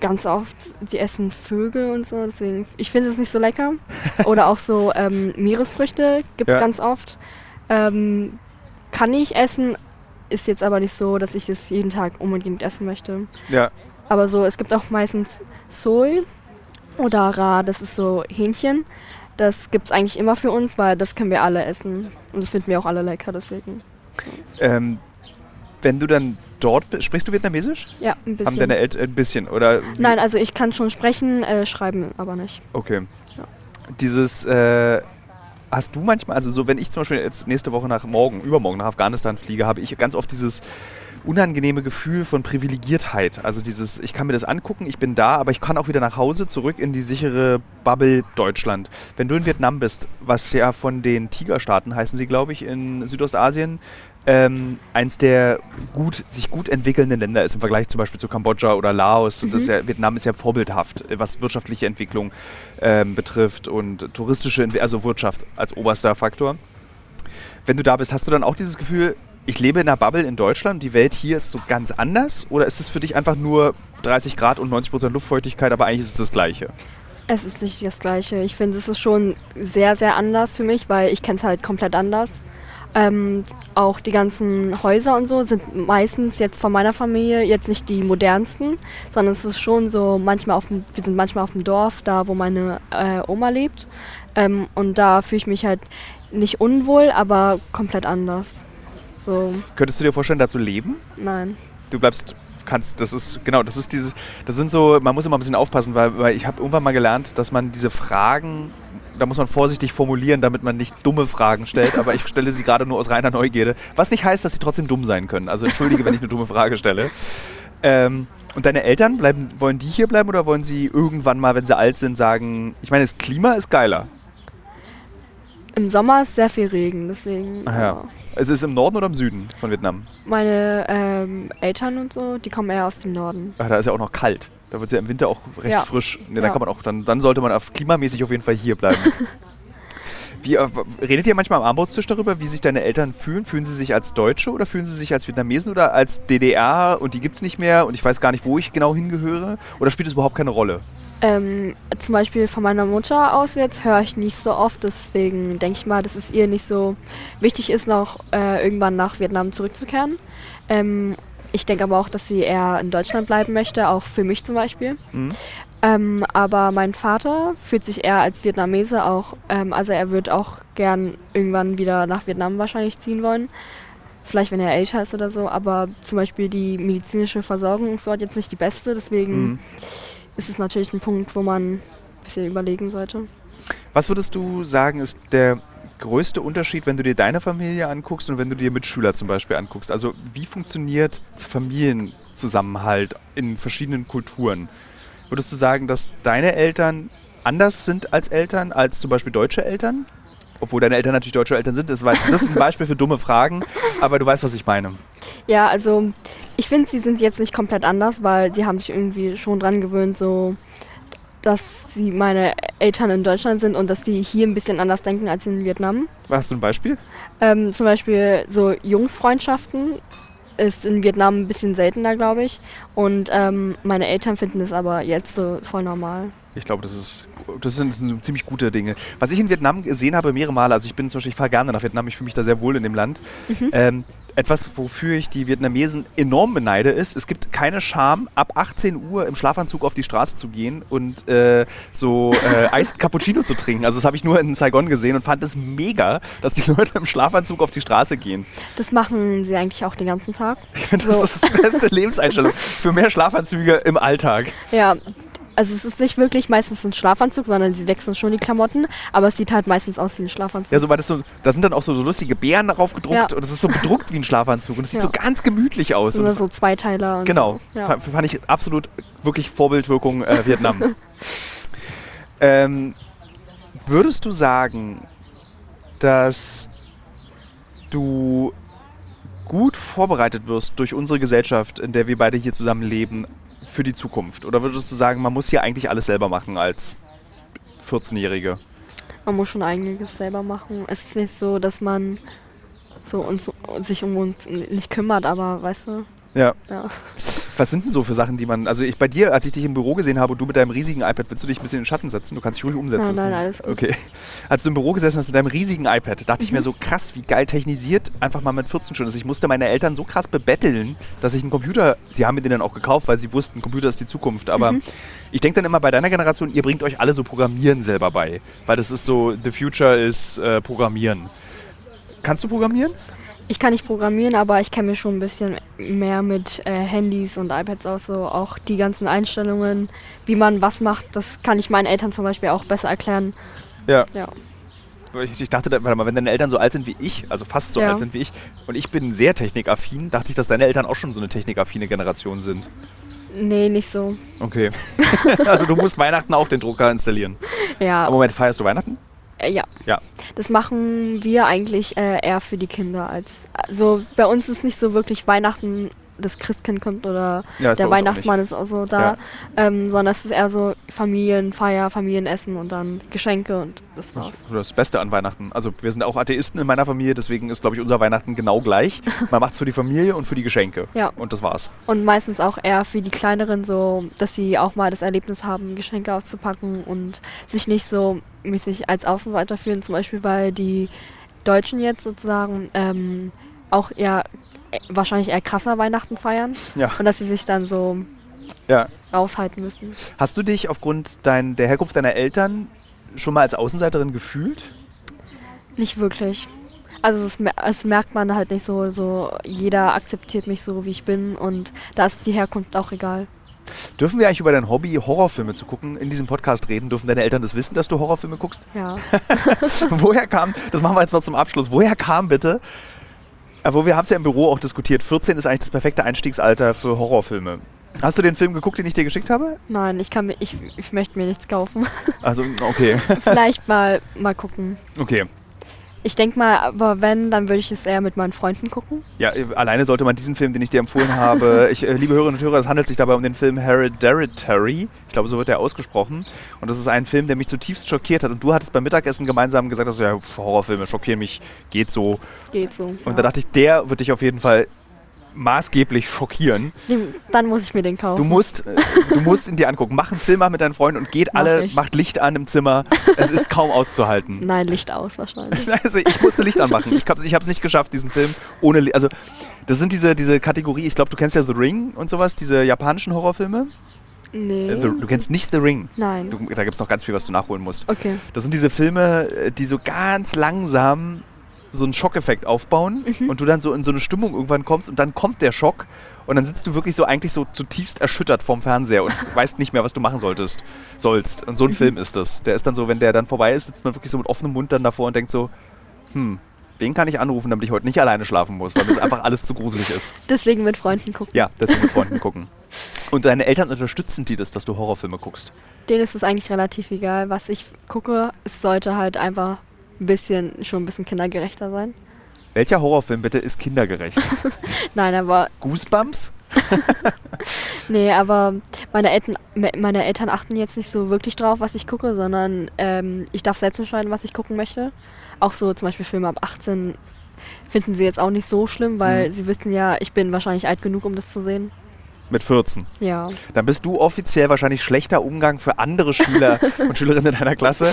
ganz oft, die essen Vögel und so. Deswegen, ich finde es nicht so lecker. *laughs* Oder auch so ähm, Meeresfrüchte gibt es Ja. ganz oft. Ähm, kann ich essen, ist jetzt aber nicht so, dass ich es jeden Tag unbedingt essen möchte. Ja. Aber so, es gibt auch meistens Soy oder Ra, das ist so Hähnchen. Das gibt es eigentlich immer für uns, weil das können wir alle essen. Und das finden wir auch alle lecker, deswegen. Ähm, wenn du dann dort bist, sprichst du Vietnamesisch? Ja, ein Haben bisschen. deine Eltern ein bisschen? Oder wie? Nein, also ich kann schon sprechen, äh, schreiben aber nicht. Okay. Ja. Dieses, äh, hast du manchmal, also so, wenn ich zum Beispiel jetzt nächste Woche nach morgen, übermorgen nach Afghanistan fliege, habe ich ganz oft dieses unangenehme Gefühl von Privilegiertheit. Also dieses, ich kann mir das angucken, ich bin da, aber ich kann auch wieder nach Hause zurück in die sichere Bubble Deutschland. Wenn du in Vietnam bist, was ja von den Tigerstaaten heißen sie, glaube ich, in Südostasien, ähm, eins der gut, sich gut entwickelnden Länder ist im Vergleich zum Beispiel zu Kambodscha oder Laos. Das ist ja, Vietnam ist ja vorbildhaft, was wirtschaftliche Entwicklung ähm, betrifft und touristische, Entwi- also Wirtschaft als oberster Faktor. Wenn du da bist, hast du dann auch dieses Gefühl, ich lebe in einer Bubble in Deutschland, die Welt hier ist so ganz anders? Oder ist es für dich einfach nur 30 Grad und 90 Prozent Luftfeuchtigkeit, aber eigentlich ist es das Gleiche. Es ist nicht das Gleiche. Ich finde, es ist schon sehr, sehr anders für mich, weil ich kenne es halt komplett anders. Ähm, auch die ganzen Häuser und so sind meistens jetzt von meiner Familie jetzt nicht die modernsten, sondern es ist schon so manchmal auf dem, wir sind manchmal auf dem Dorf, da wo meine äh, Oma lebt. Ähm, und da fühle ich mich halt nicht unwohl, aber komplett anders. So, Könntest du dir vorstellen, da zu leben? nein. Du bleibst, kannst, das ist, genau, das ist dieses, das sind so, man muss immer ein bisschen aufpassen, weil, weil ich habe irgendwann mal gelernt, dass man diese Fragen, da muss man vorsichtig formulieren, damit man nicht dumme Fragen stellt, aber ich stelle sie gerade nur aus reiner Neugierde, was nicht heißt, dass sie trotzdem dumm sein können. Also entschuldige, wenn ich eine dumme Frage stelle. Ähm, und deine Eltern, bleiben, wollen die hier bleiben oder wollen sie irgendwann mal, wenn sie alt sind, sagen, ich meine, das Klima ist geiler. Im Sommer ist sehr viel Regen, deswegen. Ach ja. Es ist im Norden oder im Süden von Vietnam? Meine ähm, Eltern und so, die kommen eher aus dem Norden. Ach, da ist ja auch noch kalt. Da wird es ja im Winter auch recht Ja. frisch. Nee, Ja. dann kann man auch, dann, dann sollte man auf klimamäßig auf jeden Fall hier bleiben. *laughs* Wie, äh, redet ihr manchmal am Armutstisch darüber, wie sich deine Eltern fühlen? Fühlen sie sich als Deutsche oder fühlen sie sich als Vietnamesen oder als DDR und die gibt es nicht mehr und ich weiß gar nicht, wo ich genau hingehöre? Oder spielt es überhaupt keine Rolle? Ähm, zum Beispiel von meiner Mutter aus jetzt höre ich nicht so oft, deswegen denke ich mal, dass es ihr nicht so wichtig ist, noch äh, irgendwann nach Vietnam zurückzukehren. Ähm, ich denke aber auch, dass sie eher in Deutschland bleiben möchte, auch für mich zum Beispiel. Mhm. Ähm, aber mein Vater fühlt sich eher als Vietnamese auch, ähm, also er wird auch gern irgendwann wieder nach Vietnam wahrscheinlich ziehen wollen. Vielleicht, wenn er älter ist oder so, aber zum Beispiel die medizinische Versorgung ist dort jetzt nicht die beste, deswegen Mhm. ist es natürlich ein Punkt, wo man ein bisschen überlegen sollte. Was würdest du sagen, ist der größte Unterschied, wenn du dir deine Familie anguckst und wenn du dir Mitschüler zum Beispiel anguckst? Also wie funktioniert Familienzusammenhalt in verschiedenen Kulturen? Würdest du sagen, dass deine Eltern anders sind als Eltern, als zum Beispiel deutsche Eltern? Obwohl deine Eltern natürlich deutsche Eltern sind, das, ist ein Beispiel für dumme Fragen, aber du weißt, was ich meine. Ja, also ich finde, sie sind jetzt nicht komplett anders, weil sie haben sich irgendwie schon dran gewöhnt, so dass sie meine Eltern in Deutschland sind und dass sie hier ein bisschen anders denken als in Vietnam. Hast du ein Beispiel? Ähm, zum Beispiel so Jungsfreundschaften ist in Vietnam ein bisschen seltener, glaube ich. Und ähm, meine Eltern finden es aber jetzt so voll normal. Ich glaube, das ist das sind, das sind ziemlich gute Dinge. Was ich in Vietnam gesehen habe, mehrere Male, also ich bin zum Beispiel, ich fahre gerne nach Vietnam, ich fühle mich da sehr wohl in dem Land. Ähm, etwas, wofür ich die Vietnamesen enorm beneide, ist, es gibt keine Scham, ab 18 Uhr im Schlafanzug auf die Straße zu gehen und äh, so äh, *laughs* Eis Cappuccino zu trinken. Also das habe ich nur in Saigon gesehen und fand es mega, dass die Leute im Schlafanzug auf die Straße gehen. Das machen sie eigentlich auch den ganzen Tag. Ich finde, das So. ist die beste Lebenseinstellung für mehr Schlafanzüge im Alltag. Ja, also es ist nicht wirklich meistens ein Schlafanzug, sondern sie wechseln schon die Klamotten, aber es sieht halt meistens aus wie ein Schlafanzug. Ja, so, weil das so, da sind dann auch so, so lustige Bären darauf gedruckt Ja. und es ist so bedruckt wie ein Schlafanzug und es sieht Ja. so ganz gemütlich aus. Oder Und, so Zweiteiler. Und genau, So. Ja. fand, fand ich absolut wirklich Vorbildwirkung äh, Vietnam. *laughs* ähm, würdest du sagen, dass du gut vorbereitet wirst durch unsere Gesellschaft, in der wir beide hier zusammen leben, für die Zukunft? Oder würdest du sagen, man muss hier eigentlich alles selber machen als 14-Jährige? Man muss schon einiges selber machen. Es ist nicht so, dass man so uns, sich um uns nicht kümmert, aber weißt du, Ja. ja. Was sind denn so für Sachen, die man. Also ich bei dir, als ich dich im Büro gesehen habe und du mit deinem riesigen iPad, willst du dich ein bisschen in den Schatten setzen? Du kannst dich ruhig umsetzen. Nein, nein, alles gut. Okay. Als du im Büro gesessen hast mit deinem riesigen iPad, dachte ich Mhm. mir so krass, wie geil technisiert einfach mal mit 14 schon ist. Ich musste meine Eltern so krass bebetteln, dass ich einen Computer. Sie haben mir den dann auch gekauft, weil sie wussten, Computer ist die Zukunft. Aber Mhm. ich denke dann immer bei deiner Generation, ihr bringt euch alle so Programmieren selber bei. Weil das ist so, the future ist äh, Programmieren. Kannst du programmieren? Ich kann nicht programmieren, aber ich kenne mich schon ein bisschen mehr mit äh, Handys und iPads aus. So auch die ganzen Einstellungen, wie man was macht, das kann ich meinen Eltern zum Beispiel auch besser erklären. Ja. Ja. Ich, ich dachte, da- warte mal, wenn deine Eltern so alt sind wie ich, also fast so Ja. alt sind wie ich, und ich bin sehr technikaffin, dachte ich, dass deine Eltern auch schon so eine technikaffine Generation sind. Nee, nicht so. Okay. *laughs* also du musst Weihnachten auch den Drucker installieren. Ja, Aber Moment, feierst du Weihnachten? Äh, ja. Ja. Das machen wir eigentlich äh, eher für die Kinder als. Also bei uns ist nicht so wirklich Weihnachten das Christkind kommt oder Ja, der Weihnachtsmann ist auch so da, ähm, sondern es ist eher so Familienfeier, Familienessen und dann Geschenke und das Das war's. ist das Beste an Weihnachten. Also wir sind auch Atheisten in meiner Familie, deswegen ist, glaube ich, unser Weihnachten genau gleich. *laughs* Man macht es für die Familie und für die Geschenke. Ja. Und das war's. Und meistens auch eher für die Kleineren so, dass sie auch mal das Erlebnis haben, Geschenke auszupacken und sich nicht so mäßig als Außenseiter fühlen, zum Beispiel weil die Deutschen jetzt sozusagen ähm, auch eher äh, wahrscheinlich eher krasser Weihnachten feiern Ja. und dass sie sich dann so Ja. raushalten müssen. Hast du dich aufgrund dein, der Herkunft deiner Eltern schon mal als Außenseiterin gefühlt? Nicht wirklich. Also es, mer- es merkt man halt nicht so, so jeder akzeptiert mich so, wie ich bin und da ist die Herkunft auch egal. Dürfen wir eigentlich über dein Hobby, Horrorfilme zu gucken, in diesem Podcast reden? Dürfen deine Eltern das wissen, dass du Horrorfilme guckst? Ja. *laughs* woher kam, das machen wir jetzt noch zum Abschluss, woher kam bitte, wo wir haben es ja im Büro auch diskutiert, 14 ist eigentlich das perfekte Einstiegsalter für Horrorfilme. Hast du den Film geguckt, den ich dir geschickt habe? Nein, ich kann mir, ich, ich möchte mir nichts kaufen. Also, okay. *laughs* Vielleicht mal, mal gucken. Okay. Ich denke mal, aber wenn, dann würde ich es eher mit meinen Freunden gucken. Ja, äh, alleine sollte man diesen Film, den ich dir empfohlen habe, *laughs* ich, äh, liebe Hörerinnen und Hörer, es handelt sich dabei um den Film Hereditary. Ich glaube, so wird er ausgesprochen. Und das ist ein Film, der mich zutiefst schockiert hat. Und du hattest beim Mittagessen gemeinsam gesagt, dass ja, Horrorfilme schockieren mich, geht so. Geht so. Und ja. da dachte ich, der wird dich auf jeden Fall maßgeblich schockieren. Dann muss ich mir den kaufen. Du musst, äh, du musst ihn dir angucken. Mach einen Film mit deinen Freunden und geht Mach alle, ich. macht Licht an im Zimmer. Es ist kaum auszuhalten. *laughs* Nein, Licht aus wahrscheinlich. *laughs* Also ich musste Licht anmachen. Ich habe es nicht geschafft, diesen Film ohne Licht. Also das sind diese, diese Kategorie, ich glaube, du kennst ja The Ring und sowas, diese japanischen Horrorfilme. Nee. Äh, The, du kennst nicht The Ring. Nein. Du, da gibt es noch ganz viel, was du nachholen musst. Okay. Das sind diese Filme, äh, die so ganz langsam so einen Schockeffekt aufbauen Mhm. und du dann so in so eine Stimmung irgendwann kommst und dann kommt der Schock und dann sitzt du wirklich so eigentlich so zutiefst erschüttert vorm Fernseher und *laughs* weißt nicht mehr, was du machen solltest, sollst. Und so ein Mhm. Film ist das. Der ist dann so, wenn der dann vorbei ist, sitzt man wirklich so mit offenem Mund dann davor und denkt so, hm, wen kann ich anrufen, damit ich heute nicht alleine schlafen muss, weil das einfach alles zu gruselig ist. *laughs* Deswegen mit Freunden gucken. Ja, deswegen mit Freunden gucken. *laughs* Und deine Eltern unterstützen die das, dass du Horrorfilme guckst. Denen ist es eigentlich relativ egal, was ich gucke. Es sollte halt einfach ein bisschen, schon ein bisschen kindergerechter sein. Welcher Horrorfilm bitte ist kindergerecht? *laughs* Nein, aber, Goosebumps? *laughs* nee, aber meine Eltern, me- meine Eltern achten jetzt nicht so wirklich drauf, was ich gucke, sondern ähm, ich darf selbst entscheiden, was ich gucken möchte. Auch so zum Beispiel Filme ab 18 finden sie jetzt auch nicht so schlimm, weil Mhm. sie wissen ja, ich bin wahrscheinlich alt genug, um das zu sehen. Mit 14. Ja. Dann bist du offiziell wahrscheinlich schlechter Umgang für andere Schüler *laughs* und Schülerinnen deiner Klasse.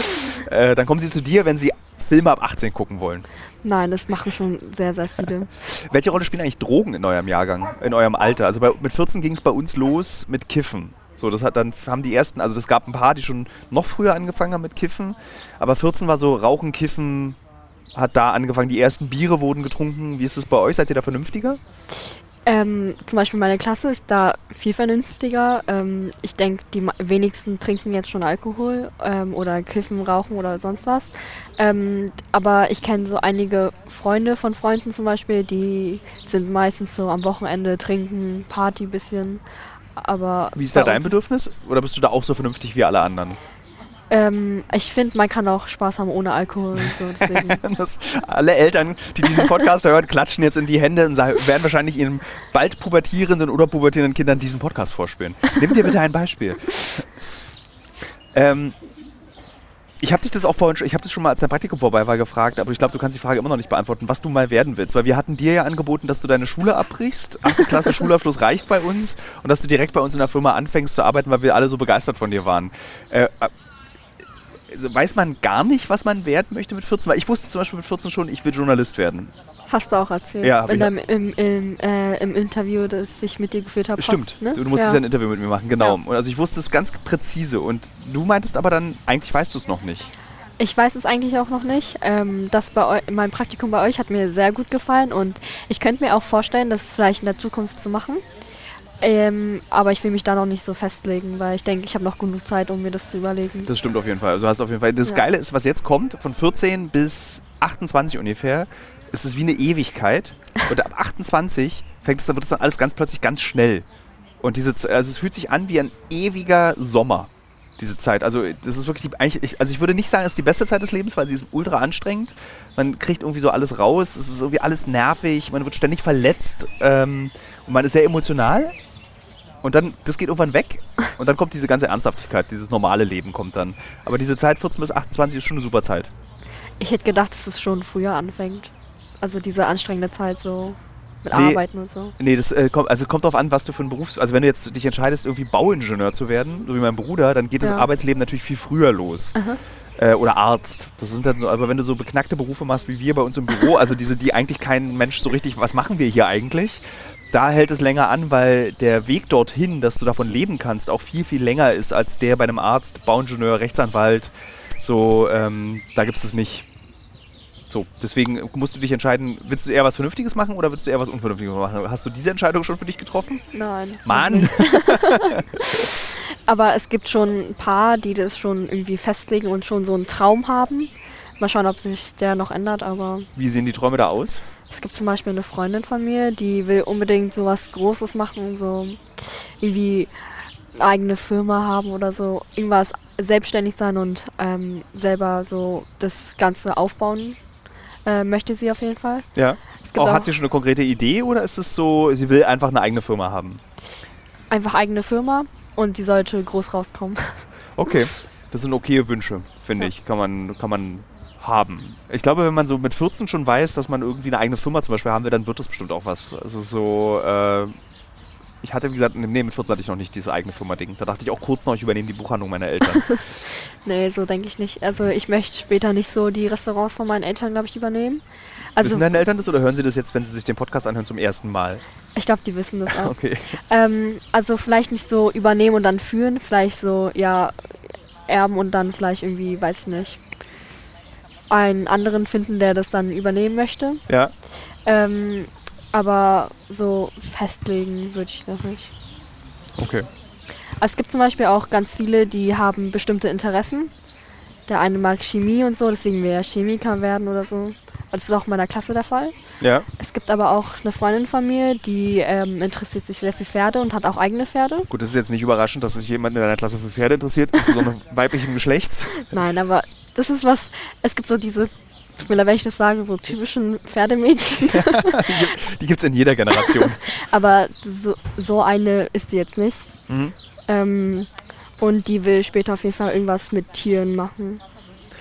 Äh, dann kommen sie zu dir, wenn sie Filme ab 18 gucken wollen. Nein, das machen schon sehr, sehr viele. *laughs* Welche Rolle spielen eigentlich Drogen in eurem Jahrgang, in eurem Alter? Also bei, mit 14 ging es bei uns los mit Kiffen. So, das hat dann haben die ersten, also es gab ein paar, die schon noch früher angefangen haben mit Kiffen, aber 14 war so Rauchen, Kiffen, hat da angefangen. Die ersten Biere wurden getrunken. Wie ist es bei euch? Seid ihr da vernünftiger? Ähm, zum Beispiel meine Klasse ist da viel vernünftiger. Ähm, ich denke, die wenigsten trinken jetzt schon Alkohol ähm, oder kiffen, rauchen oder sonst was. Ähm, aber ich kenne so einige Freunde von Freunden zum Beispiel, die sind meistens so am Wochenende trinken, Party bisschen. Aber Wie ist da dein Bedürfnis? Oder bist du da auch so vernünftig wie alle anderen? Ähm, ich finde, man kann auch Spaß haben ohne Alkohol und so. *laughs* Das, alle Eltern, die diesen Podcast hören, klatschen jetzt in die Hände und sagen, werden wahrscheinlich ihren bald pubertierenden oder pubertierenden Kindern diesen Podcast vorspielen. Nimm dir bitte ein Beispiel. Ähm, ich habe dich das auch vorhin schon, ich habe das schon mal, als dein Praktikum vorbei war, gefragt, aber ich glaube, du kannst die Frage immer noch nicht beantworten, was du mal werden willst. Weil wir hatten dir ja angeboten, dass du deine Schule abbrichst. Achte Klasse *laughs* Schulabschluss reicht bei uns und dass du direkt bei uns in der Firma anfängst zu arbeiten, weil wir alle so begeistert von dir waren. Äh, also weiß man gar nicht, was man werden möchte mit 14? Weil ich wusste zum Beispiel mit 14 schon, ich will Journalist werden. Hast du auch erzählt. Ja, in deinem, im, im, äh, Im Interview, das ich mit dir geführt habe. Stimmt, Ne? du, du musstest ja. ein Interview mit mir machen, genau. Ja. Und also ich wusste es ganz präzise und du meintest aber dann, eigentlich weißt du es noch nicht. Ich weiß es eigentlich auch noch nicht. Ähm, das bei mein Praktikum bei euch hat mir sehr gut gefallen und ich könnte mir auch vorstellen, das vielleicht in der Zukunft zu machen. Ähm, aber ich will mich da noch nicht so festlegen, weil ich denke, ich habe noch genug Zeit, um mir das zu überlegen. Das stimmt auf jeden Fall. Also hast auf jeden Fall. Das Ja. Geile ist, was jetzt kommt, von 14 bis 28 ungefähr, ist es wie eine Ewigkeit. Und ab 28 fängt es dann, wird es dann alles ganz plötzlich ganz schnell. Und diese, also es fühlt sich an wie ein ewiger Sommer. Diese Zeit. Also das ist wirklich die, eigentlich, ich, also ich würde nicht sagen, es ist die beste Zeit des Lebens, weil sie ist ultra anstrengend. Man kriegt irgendwie so alles raus, es ist irgendwie alles nervig, man wird ständig verletzt ähm, und man ist sehr emotional. Und dann, das geht irgendwann weg und dann kommt diese ganze Ernsthaftigkeit, dieses normale Leben kommt dann. Aber diese Zeit 14 bis 28 ist schon eine super Zeit. Ich hätte gedacht, dass es schon früher anfängt. Also diese anstrengende Zeit so mit Nee. Arbeiten und so. Nee, das äh, kommt, also kommt darauf an, was du für einen Beruf. Also wenn du jetzt dich entscheidest, irgendwie Bauingenieur zu werden, so wie mein Bruder, dann geht das Ja. Arbeitsleben natürlich viel früher los. Äh, oder Arzt. Das sind dann so, aber wenn du so beknackte Berufe machst wie wir bei uns im Büro, also diese, die eigentlich kein Mensch so richtig, was machen wir hier eigentlich? Da hält es länger an, weil der Weg dorthin, dass du davon leben kannst, auch viel, viel länger ist als der bei einem Arzt, Bauingenieur, Rechtsanwalt. So, ähm, da gibt es es nicht. So, deswegen musst du dich entscheiden, willst du eher was Vernünftiges machen oder willst du eher was Unvernünftiges machen? Hast du diese Entscheidung schon für dich getroffen? Nein. Mann! *laughs* Aber es gibt schon ein paar, die das schon irgendwie festlegen und schon so einen Traum haben. Mal schauen, ob sich der noch ändert, aber Wie sehen die Träume da aus? es gibt zum Beispiel eine Freundin von mir, die will unbedingt so was Großes machen, so irgendwie eine eigene Firma haben oder so, irgendwas selbstständig sein und ähm, selber so das Ganze aufbauen. Äh, möchte sie auf jeden Fall. Ja. Gibt Auch, auch, hat sie schon eine konkrete Idee oder ist es so, sie will einfach eine eigene Firma haben? einfach eigene Firma und die sollte groß rauskommen. *laughs* Okay. Das sind okay Wünsche, finde Ja. ich. Kann man, kann man haben. Ich glaube, wenn man so mit 14 schon weiß, dass man irgendwie eine eigene Firma zum Beispiel haben will, dann wird das bestimmt auch was. Es ist so, äh, ich hatte, wie gesagt, nee, mit 14 hatte ich noch nicht diese eigene Firma-Ding. Da dachte ich auch kurz noch, ich übernehme die Buchhandlung meiner Eltern. *laughs* Nee, so denke ich nicht. Also ich möchte später nicht so die Restaurants von meinen Eltern, glaube ich, übernehmen. Also Wissen deine Eltern das oder hören sie das jetzt, wenn sie sich den Podcast anhören zum ersten Mal? ich glaube, die wissen das *laughs* auch. Okay. Ähm, also vielleicht nicht so übernehmen und dann führen, vielleicht so, ja, erben und dann vielleicht irgendwie, weiß ich nicht, einen anderen finden, der das dann übernehmen möchte. Ja. Ähm, aber so festlegen würde ich noch nicht. Okay. Es gibt zum Beispiel auch ganz viele, die haben bestimmte Interessen. Der eine mag Chemie und so, deswegen will er Chemiker werden oder so. Das ist auch in meiner Klasse der Fall. Ja. Es gibt aber auch eine Freundin von mir, die ähm, interessiert sich sehr für Pferde und hat auch eigene Pferde. Gut, das ist jetzt nicht überraschend, dass sich jemand in deiner Klasse für Pferde interessiert, insbesondere *laughs* weiblichen Geschlechts. Nein, aber das ist was, es gibt so diese, leid, wenn ich das sage, so typischen Pferdemädchen. *laughs* Die gibt es in jeder Generation. *laughs* aber so, so eine ist sie jetzt nicht. Mhm. Ähm, und die will später auf jeden Fall irgendwas mit Tieren machen.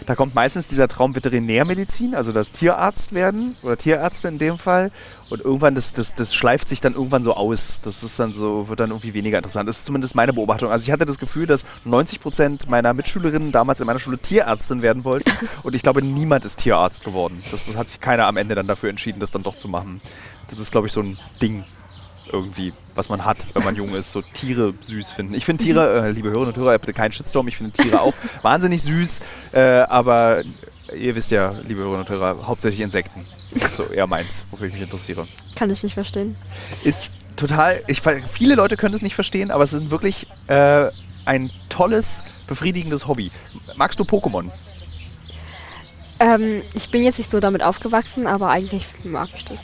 Da kommt meistens dieser Traum Veterinärmedizin, also das Tierarzt werden oder Tierärzte in dem Fall. Und irgendwann, das, das, das schleift sich dann irgendwann so aus. Das ist dann so, wird dann irgendwie weniger interessant. Das ist zumindest meine Beobachtung. Also ich hatte das Gefühl, dass 90 Prozent meiner Mitschülerinnen damals in meiner Schule Tierärztin werden wollten. *laughs* Und ich glaube, niemand ist Tierarzt geworden. Das, das hat sich keiner am Ende dann dafür entschieden, das dann doch zu machen. Das ist, glaube ich, so ein Ding irgendwie, was man hat, wenn man jung ist, so Tiere süß finden. Ich finde Tiere, äh, liebe Hörerinnen und Hörer, bitte keinen Shitstorm, ich finde Tiere auch *laughs* wahnsinnig süß, äh, aber ihr wisst ja, liebe Hörerinnen und Hörer, hauptsächlich Insekten. So eher meins, wofür ich mich interessiere. Kann ich nicht verstehen. Ist total, ich, viele Leute können es nicht verstehen, aber es ist wirklich äh, ein tolles, befriedigendes Hobby. Magst du Pokémon? Ähm, ich bin jetzt nicht so damit aufgewachsen, aber eigentlich mag ich das.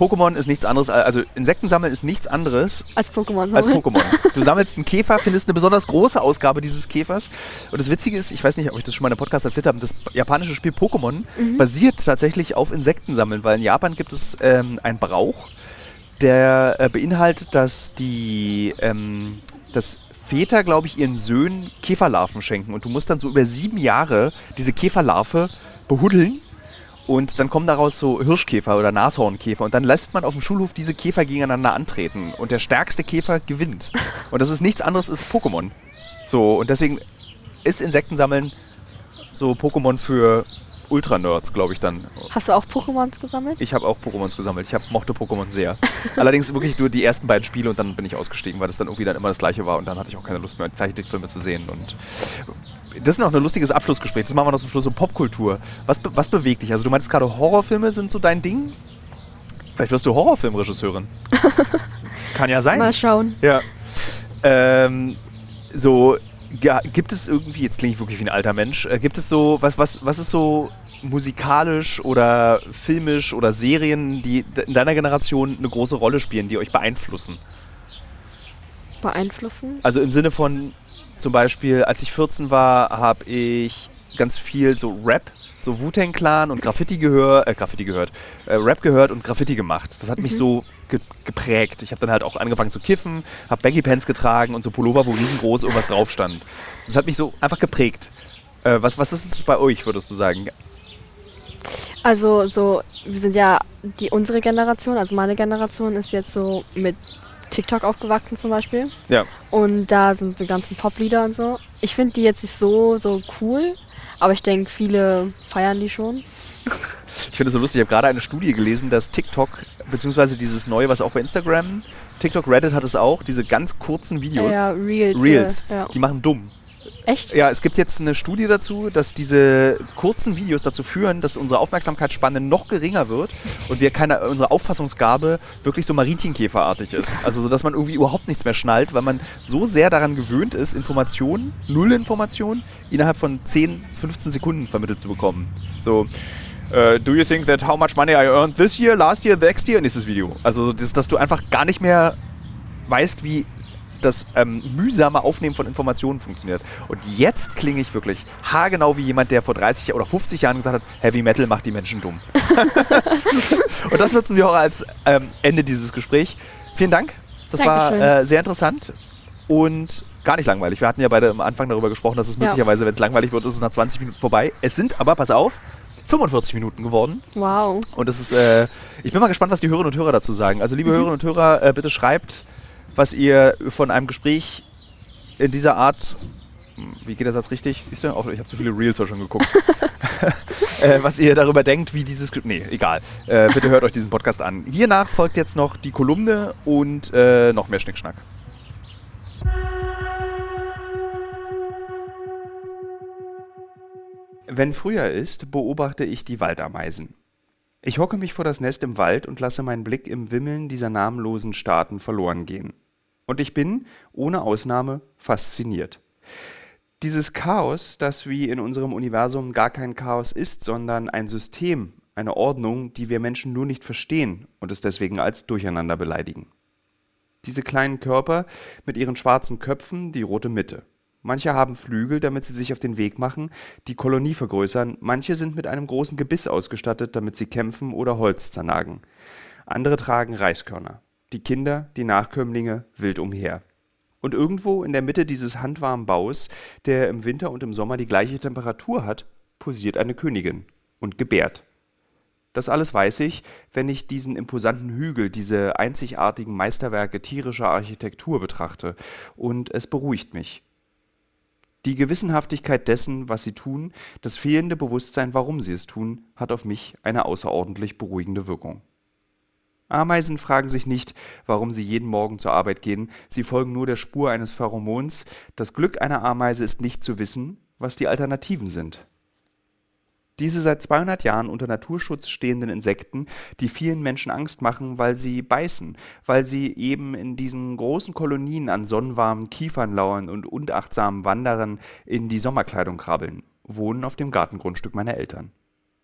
Pokémon ist nichts anderes, als- also Insekten sammeln ist nichts anderes Als Pokémon. als. Pokémon. *laughs* Du sammelst einen Käfer, findest eine besonders große Ausgabe dieses Käfers. Und das Witzige ist, ich weiß nicht, ob ich das schon mal in einem Podcast erzählt habe, das japanische Spiel Pokémon basiert tatsächlich auf Insektensammeln, weil in Japan gibt es ähm, einen Brauch, der äh, beinhaltet, dass die, ähm, dass Väter, glaube ich, ihren Söhnen Käferlarven schenken. Und du musst dann so über sieben Jahre diese Käferlarve behuddeln. Und dann kommen daraus so Hirschkäfer oder Nashornkäfer. Und dann lässt man auf dem Schulhof diese Käfer gegeneinander antreten. Und der stärkste Käfer gewinnt. Und das ist nichts anderes als Pokémon. So, und deswegen ist Insektensammeln so Pokémon für Ultra-Nerds, glaube ich dann. Hast du auch Pokémons gesammelt? Ich habe auch Pokémons gesammelt. Ich hab, mochte Pokémon sehr. Allerdings wirklich nur die ersten beiden Spiele und dann bin ich ausgestiegen, weil das dann irgendwie dann immer das gleiche war und dann hatte ich auch keine Lust mehr, Zeichentrickfilme zu sehen. Und das ist noch ein lustiges Abschlussgespräch. Das machen wir noch zum Schluss so Popkultur. Was, be was bewegt dich? Also du meinst gerade Horrorfilme sind so dein Ding? Vielleicht wirst du Horrorfilmregisseurin. *laughs* Kann ja sein. Mal schauen. Ja. Ähm, so, ja, gibt es irgendwie, jetzt klinge ich wirklich wie ein alter Mensch, äh, gibt es so, was, was, was ist so musikalisch oder filmisch oder Serien, die in deiner Generation eine große Rolle spielen, die euch beeinflussen? Beeinflussen? Also im Sinne von, zum Beispiel, als ich 14 war, habe ich ganz viel so Rap, so Wu-Tang Clan und Graffiti gehört, äh, Graffiti gehört, äh, Rap gehört und Graffiti gemacht. Das hat mich so ge geprägt. Ich habe dann halt auch angefangen zu kiffen, habe Baggy Pants getragen und so Pullover, wo riesengroß irgendwas drauf stand. Das hat mich so einfach geprägt. Äh, was, was ist es bei euch, würdest du sagen? Also so, wir sind ja die unsere Generation, also meine Generation ist jetzt so mit TikTok aufgewachsen zum Beispiel. Ja. Und da sind die ganzen Poplieder und so. Ich finde die jetzt nicht so, so cool, aber ich denke, viele feiern die schon. Ich finde es so lustig, ich habe gerade eine Studie gelesen, dass TikTok, beziehungsweise dieses neue, was auch bei Instagram, TikTok, Reddit hat es auch, diese ganz kurzen Videos, Ja, Reels. Reels, äh, Ja. die machen dumm. Echt? Ja, es gibt jetzt eine Studie dazu, dass diese kurzen Videos dazu führen, dass unsere Aufmerksamkeitsspanne noch geringer wird und wir keine, unsere Auffassungsgabe wirklich so Marienkäferartig ist. Also, so, dass man irgendwie überhaupt nichts mehr schnallt, weil man so sehr daran gewöhnt ist, Informationen, null Informationen, innerhalb von 10, 15 Sekunden vermittelt zu bekommen. So, äh, do you think that how much money I earned this year, last year, next year? Nächstes Video. Also, das, dass du einfach gar nicht mehr weißt, wie das ähm, mühsame Aufnehmen von Informationen funktioniert. Und jetzt klinge ich wirklich haargenau wie jemand, der vor 30 oder 50 Jahren gesagt hat, Heavy Metal macht die Menschen dumm. *laughs* Und das nutzen wir auch als ähm, Ende dieses Gesprächs. Vielen Dank. Das Dankeschön. war äh, sehr interessant und gar nicht langweilig. Wir hatten ja beide am Anfang darüber gesprochen, dass es Ja. möglicherweise, wenn es langweilig wird, ist es nach 20 Minuten vorbei. Es sind aber, pass auf, 45 Minuten geworden. Wow. Und das ist, äh, ich bin mal gespannt, was die Hörerinnen und Hörer dazu sagen. Also, liebe Hörerinnen und Hörer, äh, bitte schreibt, was ihr von einem Gespräch in dieser Art, wie geht der Satz richtig? Siehst du? Auch, ich habe zu viele Reels schon geguckt. *laughs* *laughs* äh, was ihr darüber denkt, wie dieses. Nee, egal. Äh, bitte hört euch diesen Podcast an. Hiernach folgt jetzt noch die Kolumne und äh, noch mehr Schnickschnack. Wenn Frühjahr ist, beobachte ich die Waldameisen. Ich hocke mich vor das Nest im Wald und lasse meinen Blick im Wimmeln dieser namenlosen Staaten verloren gehen. Und ich bin, ohne Ausnahme, fasziniert. Dieses Chaos, das wie in unserem Universum gar kein Chaos ist, sondern ein System, eine Ordnung, die wir Menschen nur nicht verstehen und es deswegen als Durcheinander beleidigen. Diese kleinen Körper mit ihren schwarzen Köpfen, die rote Mitte. Manche haben Flügel, damit sie sich auf den Weg machen, die Kolonie vergrößern, manche sind mit einem großen Gebiss ausgestattet, damit sie kämpfen oder Holz zernagen. Andere tragen Reiskörner. Die Kinder, die Nachkömmlinge, wild umher. Und irgendwo in der Mitte dieses handwarmen Baus, der im Winter und im Sommer die gleiche Temperatur hat, posiert eine Königin und gebärt. Das alles weiß ich, wenn ich diesen imposanten Hügel, diese einzigartigen Meisterwerke tierischer Architektur betrachte, und es beruhigt mich. Die Gewissenhaftigkeit dessen, was sie tun, das fehlende Bewusstsein, warum sie es tun, hat auf mich eine außerordentlich beruhigende Wirkung. Ameisen fragen sich nicht, warum sie jeden Morgen zur Arbeit gehen, sie folgen nur der Spur eines Pheromons. Das Glück einer Ameise ist nicht zu wissen, was die Alternativen sind. Diese seit 200 Jahren unter Naturschutz stehenden Insekten, die vielen Menschen Angst machen, weil sie beißen, weil sie eben in diesen großen Kolonien an sonnenwarmen Kiefern lauern und unachtsamen Wanderern in die Sommerkleidung krabbeln, wohnen auf dem Gartengrundstück meiner Eltern.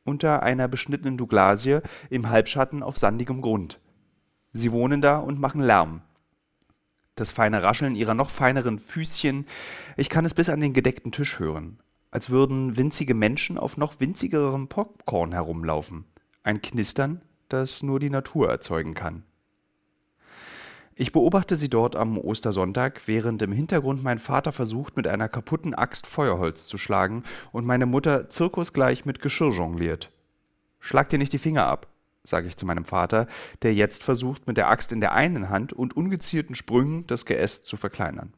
Unter einer beschnittenen Douglasie im Halbschatten auf sandigem Grund. Sie wohnen da und machen Lärm. Das feine Rascheln ihrer noch feineren Füßchen, ich kann es bis an den gedeckten Tisch hören, als würden winzige Menschen auf noch winzigerem Popcorn herumlaufen. Ein Knistern, das nur die Natur erzeugen kann. Ich beobachte sie dort am Ostersonntag, während im Hintergrund mein Vater versucht, mit einer kaputten Axt Feuerholz zu schlagen und meine Mutter zirkusgleich mit Geschirr jongliert. Schlag dir nicht die Finger ab, sage ich zu meinem Vater, der jetzt versucht, mit der Axt in der einen Hand und ungezielten Sprüngen das Geäst zu verkleinern.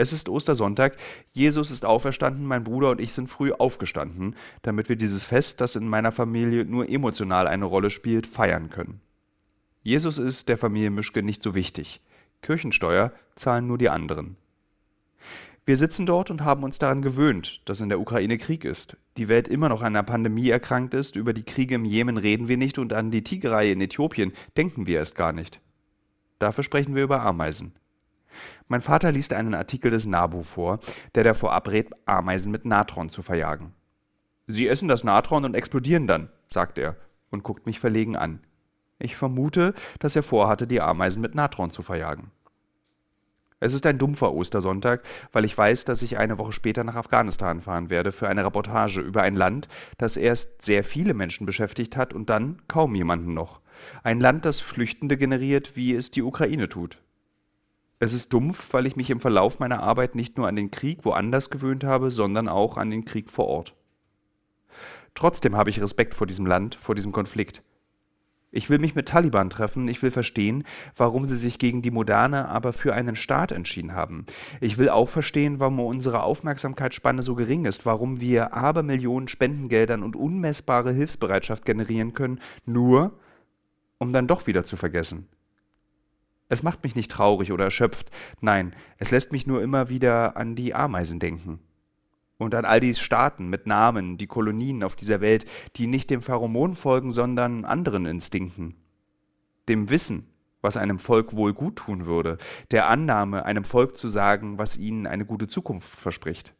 Es ist Ostersonntag, Jesus ist auferstanden, mein Bruder und ich sind früh aufgestanden, damit wir dieses Fest, das in meiner Familie nur emotional eine Rolle spielt, feiern können. Jesus ist der Familie Mischke nicht so wichtig. Kirchensteuer zahlen nur die anderen. Wir sitzen dort und haben uns daran gewöhnt, dass in der Ukraine Krieg ist, die Welt immer noch an einer Pandemie erkrankt ist, über die Kriege im Jemen reden wir nicht und an die Tigerei in Äthiopien denken wir erst gar nicht. Dafür sprechen wir über Ameisen. Mein Vater liest einen Artikel des NABU vor, der davor abrät, Ameisen mit Natron zu verjagen. Sie essen das Natron und explodieren dann, sagt er und guckt mich verlegen an. Ich vermute, dass er vorhatte, die Ameisen mit Natron zu verjagen. Es ist ein dumpfer Ostersonntag, weil ich weiß, dass ich eine Woche später nach Afghanistan fahren werde für eine Reportage über ein Land, das erst sehr viele Menschen beschäftigt hat und dann kaum jemanden noch. Ein Land, das Flüchtende generiert, wie es die Ukraine tut. Es ist dumpf, weil ich mich im Verlauf meiner Arbeit nicht nur an den Krieg woanders gewöhnt habe, sondern auch an den Krieg vor Ort. Trotzdem habe ich Respekt vor diesem Land, vor diesem Konflikt. Ich will mich mit Taliban treffen, ich will verstehen, warum sie sich gegen die Moderne, aber für einen Staat entschieden haben. Ich will auch verstehen, warum unsere Aufmerksamkeitsspanne so gering ist, warum wir Abermillionen Spendengeldern und unmessbare Hilfsbereitschaft generieren können, nur um dann doch wieder zu vergessen. Es macht mich nicht traurig oder erschöpft, nein, es lässt mich nur immer wieder an die Ameisen denken und an all die Staaten mit Namen, die Kolonien auf dieser Welt, die nicht dem Pheromon folgen, sondern anderen Instinkten. Dem Wissen, was einem Volk wohl gut tun würde, der Annahme, einem Volk zu sagen, was ihnen eine gute Zukunft verspricht.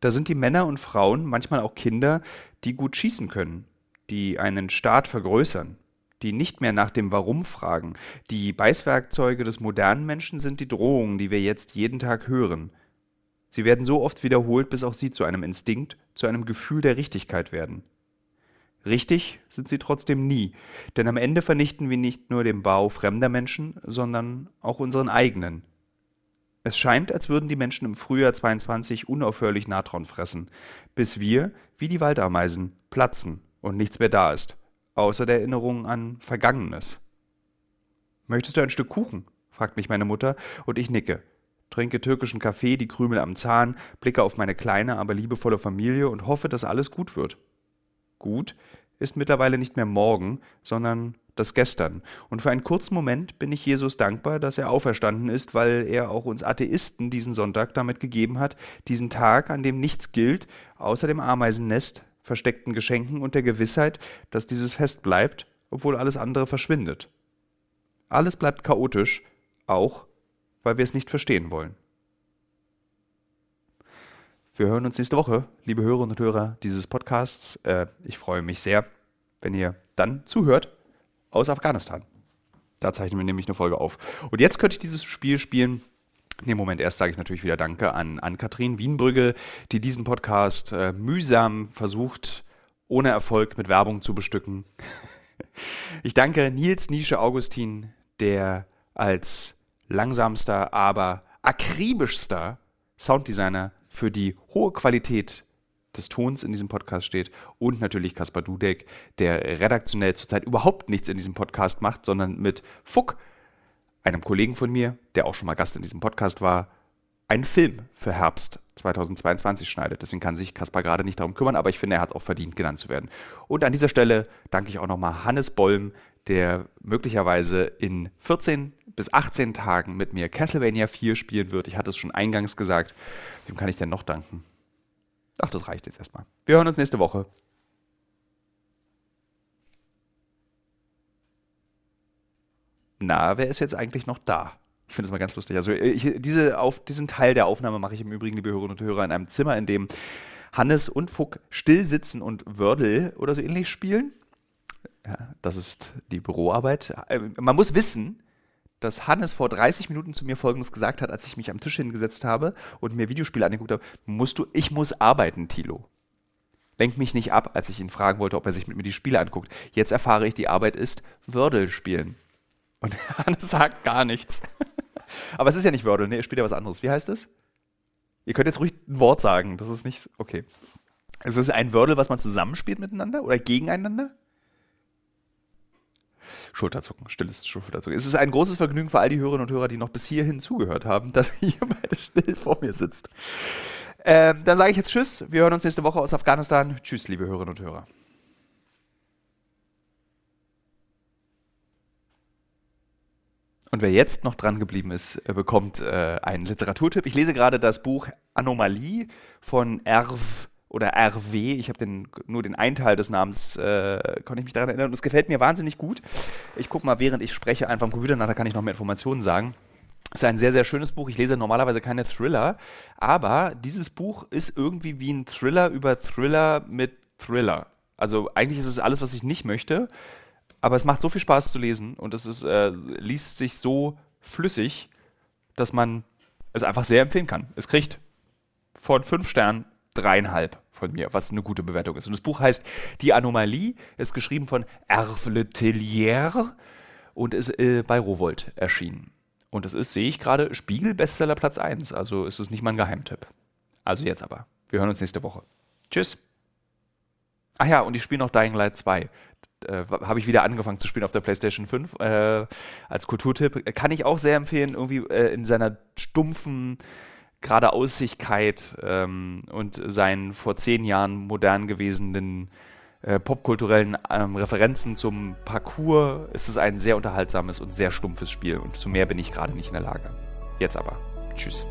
Da sind die Männer und Frauen, manchmal auch Kinder, die gut schießen können, die einen Staat vergrößern, die nicht mehr nach dem Warum fragen. Die Beißwerkzeuge des modernen Menschen sind die Drohungen, die wir jetzt jeden Tag hören. Sie werden so oft wiederholt, bis auch sie zu einem Instinkt, zu einem Gefühl der Richtigkeit werden. Richtig sind sie trotzdem nie, denn am Ende vernichten wir nicht nur den Bau fremder Menschen, sondern auch unseren eigenen. Es scheint, als würden die Menschen im Frühjahr 22 unaufhörlich Natron fressen, bis wir, wie die Waldameisen, platzen und nichts mehr da ist, außer der Erinnerung an Vergangenes. Möchtest du ein Stück Kuchen? fragt mich meine Mutter, und ich nicke trinke türkischen Kaffee, die Krümel am Zahn, blicke auf meine kleine, aber liebevolle Familie und hoffe, dass alles gut wird. Gut ist mittlerweile nicht mehr morgen, sondern das Gestern. Und für einen kurzen Moment bin ich Jesus dankbar, dass er auferstanden ist, weil er auch uns Atheisten diesen Sonntag damit gegeben hat, diesen Tag, an dem nichts gilt, außer dem Ameisennest, versteckten Geschenken und der Gewissheit, dass dieses Fest bleibt, obwohl alles andere verschwindet. Alles bleibt chaotisch, auch weil wir es nicht verstehen wollen. Wir hören uns nächste Woche, liebe Hörerinnen und Hörer dieses Podcasts. Äh, ich freue mich sehr, wenn ihr dann zuhört aus Afghanistan. Da zeichnen wir nämlich eine Folge auf. Und jetzt könnte ich dieses Spiel spielen. Nee, Moment, erst sage ich natürlich wieder Danke an, an Kathrin Wienbrügge, die diesen Podcast äh, mühsam versucht, ohne Erfolg mit Werbung zu bestücken. *laughs* ich danke Nils Nische Augustin, der als langsamster, aber akribischster Sounddesigner für die hohe Qualität des Tons in diesem Podcast steht und natürlich Kaspar Dudek, der redaktionell zurzeit überhaupt nichts in diesem Podcast macht, sondern mit Fuck, einem Kollegen von mir, der auch schon mal Gast in diesem Podcast war, einen Film für Herbst 2022 schneidet. Deswegen kann sich Kaspar gerade nicht darum kümmern, aber ich finde, er hat auch verdient, genannt zu werden. Und an dieser Stelle danke ich auch nochmal Hannes Bollm, der möglicherweise in 14 bis 18 Tagen mit mir Castlevania 4 spielen wird. Ich hatte es schon eingangs gesagt. Wem kann ich denn noch danken? Ach, das reicht jetzt erstmal. Wir hören uns nächste Woche. Na, wer ist jetzt eigentlich noch da? Ich finde es mal ganz lustig. Also ich, diese auf, diesen Teil der Aufnahme mache ich im Übrigen, liebe Hörerinnen und Hörer, in einem Zimmer, in dem Hannes und Fuck still sitzen und Wördel oder so ähnlich spielen. Ja, das ist die Büroarbeit. Äh, man muss wissen, dass Hannes vor 30 Minuten zu mir Folgendes gesagt hat, als ich mich am Tisch hingesetzt habe und mir Videospiele angeguckt habe. Musst du, ich muss arbeiten, Tilo. Lenk mich nicht ab, als ich ihn fragen wollte, ob er sich mit mir die Spiele anguckt. Jetzt erfahre ich, die Arbeit ist Wordle spielen. Und *laughs* Hannes sagt gar nichts. Aber es ist ja nicht Wordle, ne? Er spielt ja was anderes. Wie heißt es? Ihr könnt jetzt ruhig ein Wort sagen. Das ist nicht. Okay. Ist es ein Wordle, was man zusammenspielt miteinander oder gegeneinander? Schulterzucken, stilles Schulterzucken. Es ist ein großes Vergnügen für all die Hörerinnen und Hörer, die noch bis hierhin zugehört haben, dass *laughs* ihr beide still vor mir sitzt. Ähm, dann sage ich jetzt Tschüss. Wir hören uns nächste Woche aus Afghanistan. Tschüss, liebe Hörerinnen und Hörer. Und wer jetzt noch dran geblieben ist, bekommt äh, einen Literaturtipp. Ich lese gerade das Buch Anomalie von Erv oder RW. Ich habe den, nur den einen Teil des Namens, äh, konnte ich mich daran erinnern. Und es gefällt mir wahnsinnig gut. Ich gucke mal, während ich spreche, einfach am Computer nach, da kann ich noch mehr Informationen sagen. Es ist ein sehr, sehr schönes Buch. Ich lese normalerweise keine Thriller, aber dieses Buch ist irgendwie wie ein Thriller über Thriller mit Thriller. Also eigentlich ist es alles, was ich nicht möchte, aber es macht so viel Spaß zu lesen und es ist, äh, liest sich so flüssig dass man es einfach sehr empfehlen kann. Es kriegt von fünf Sternen dreieinhalb von mir, was eine gute Bewertung ist. Und das Buch heißt Die Anomalie, ist geschrieben von Hervé Le Tellier und ist äh, bei Rowold erschienen. Und es ist, sehe ich gerade, Spiegel-Bestseller Platz 1. Also ist es nicht mal ein Geheimtipp. Also jetzt aber. Wir hören uns nächste Woche. Tschüss. Ach ja, und ich spiele noch Dying Light 2. Äh, Habe ich wieder angefangen zu spielen auf der PlayStation 5 äh, als Kulturtipp. Kann ich auch sehr empfehlen, irgendwie äh, in seiner stumpfen Geradeausigkeit ähm, und seinen vor zehn Jahren modern gewesenen äh, popkulturellen ähm, Referenzen zum Parcours ist es ein sehr unterhaltsames und sehr stumpfes Spiel. Und zu mehr bin ich gerade nicht in der Lage. Jetzt aber. Tschüss.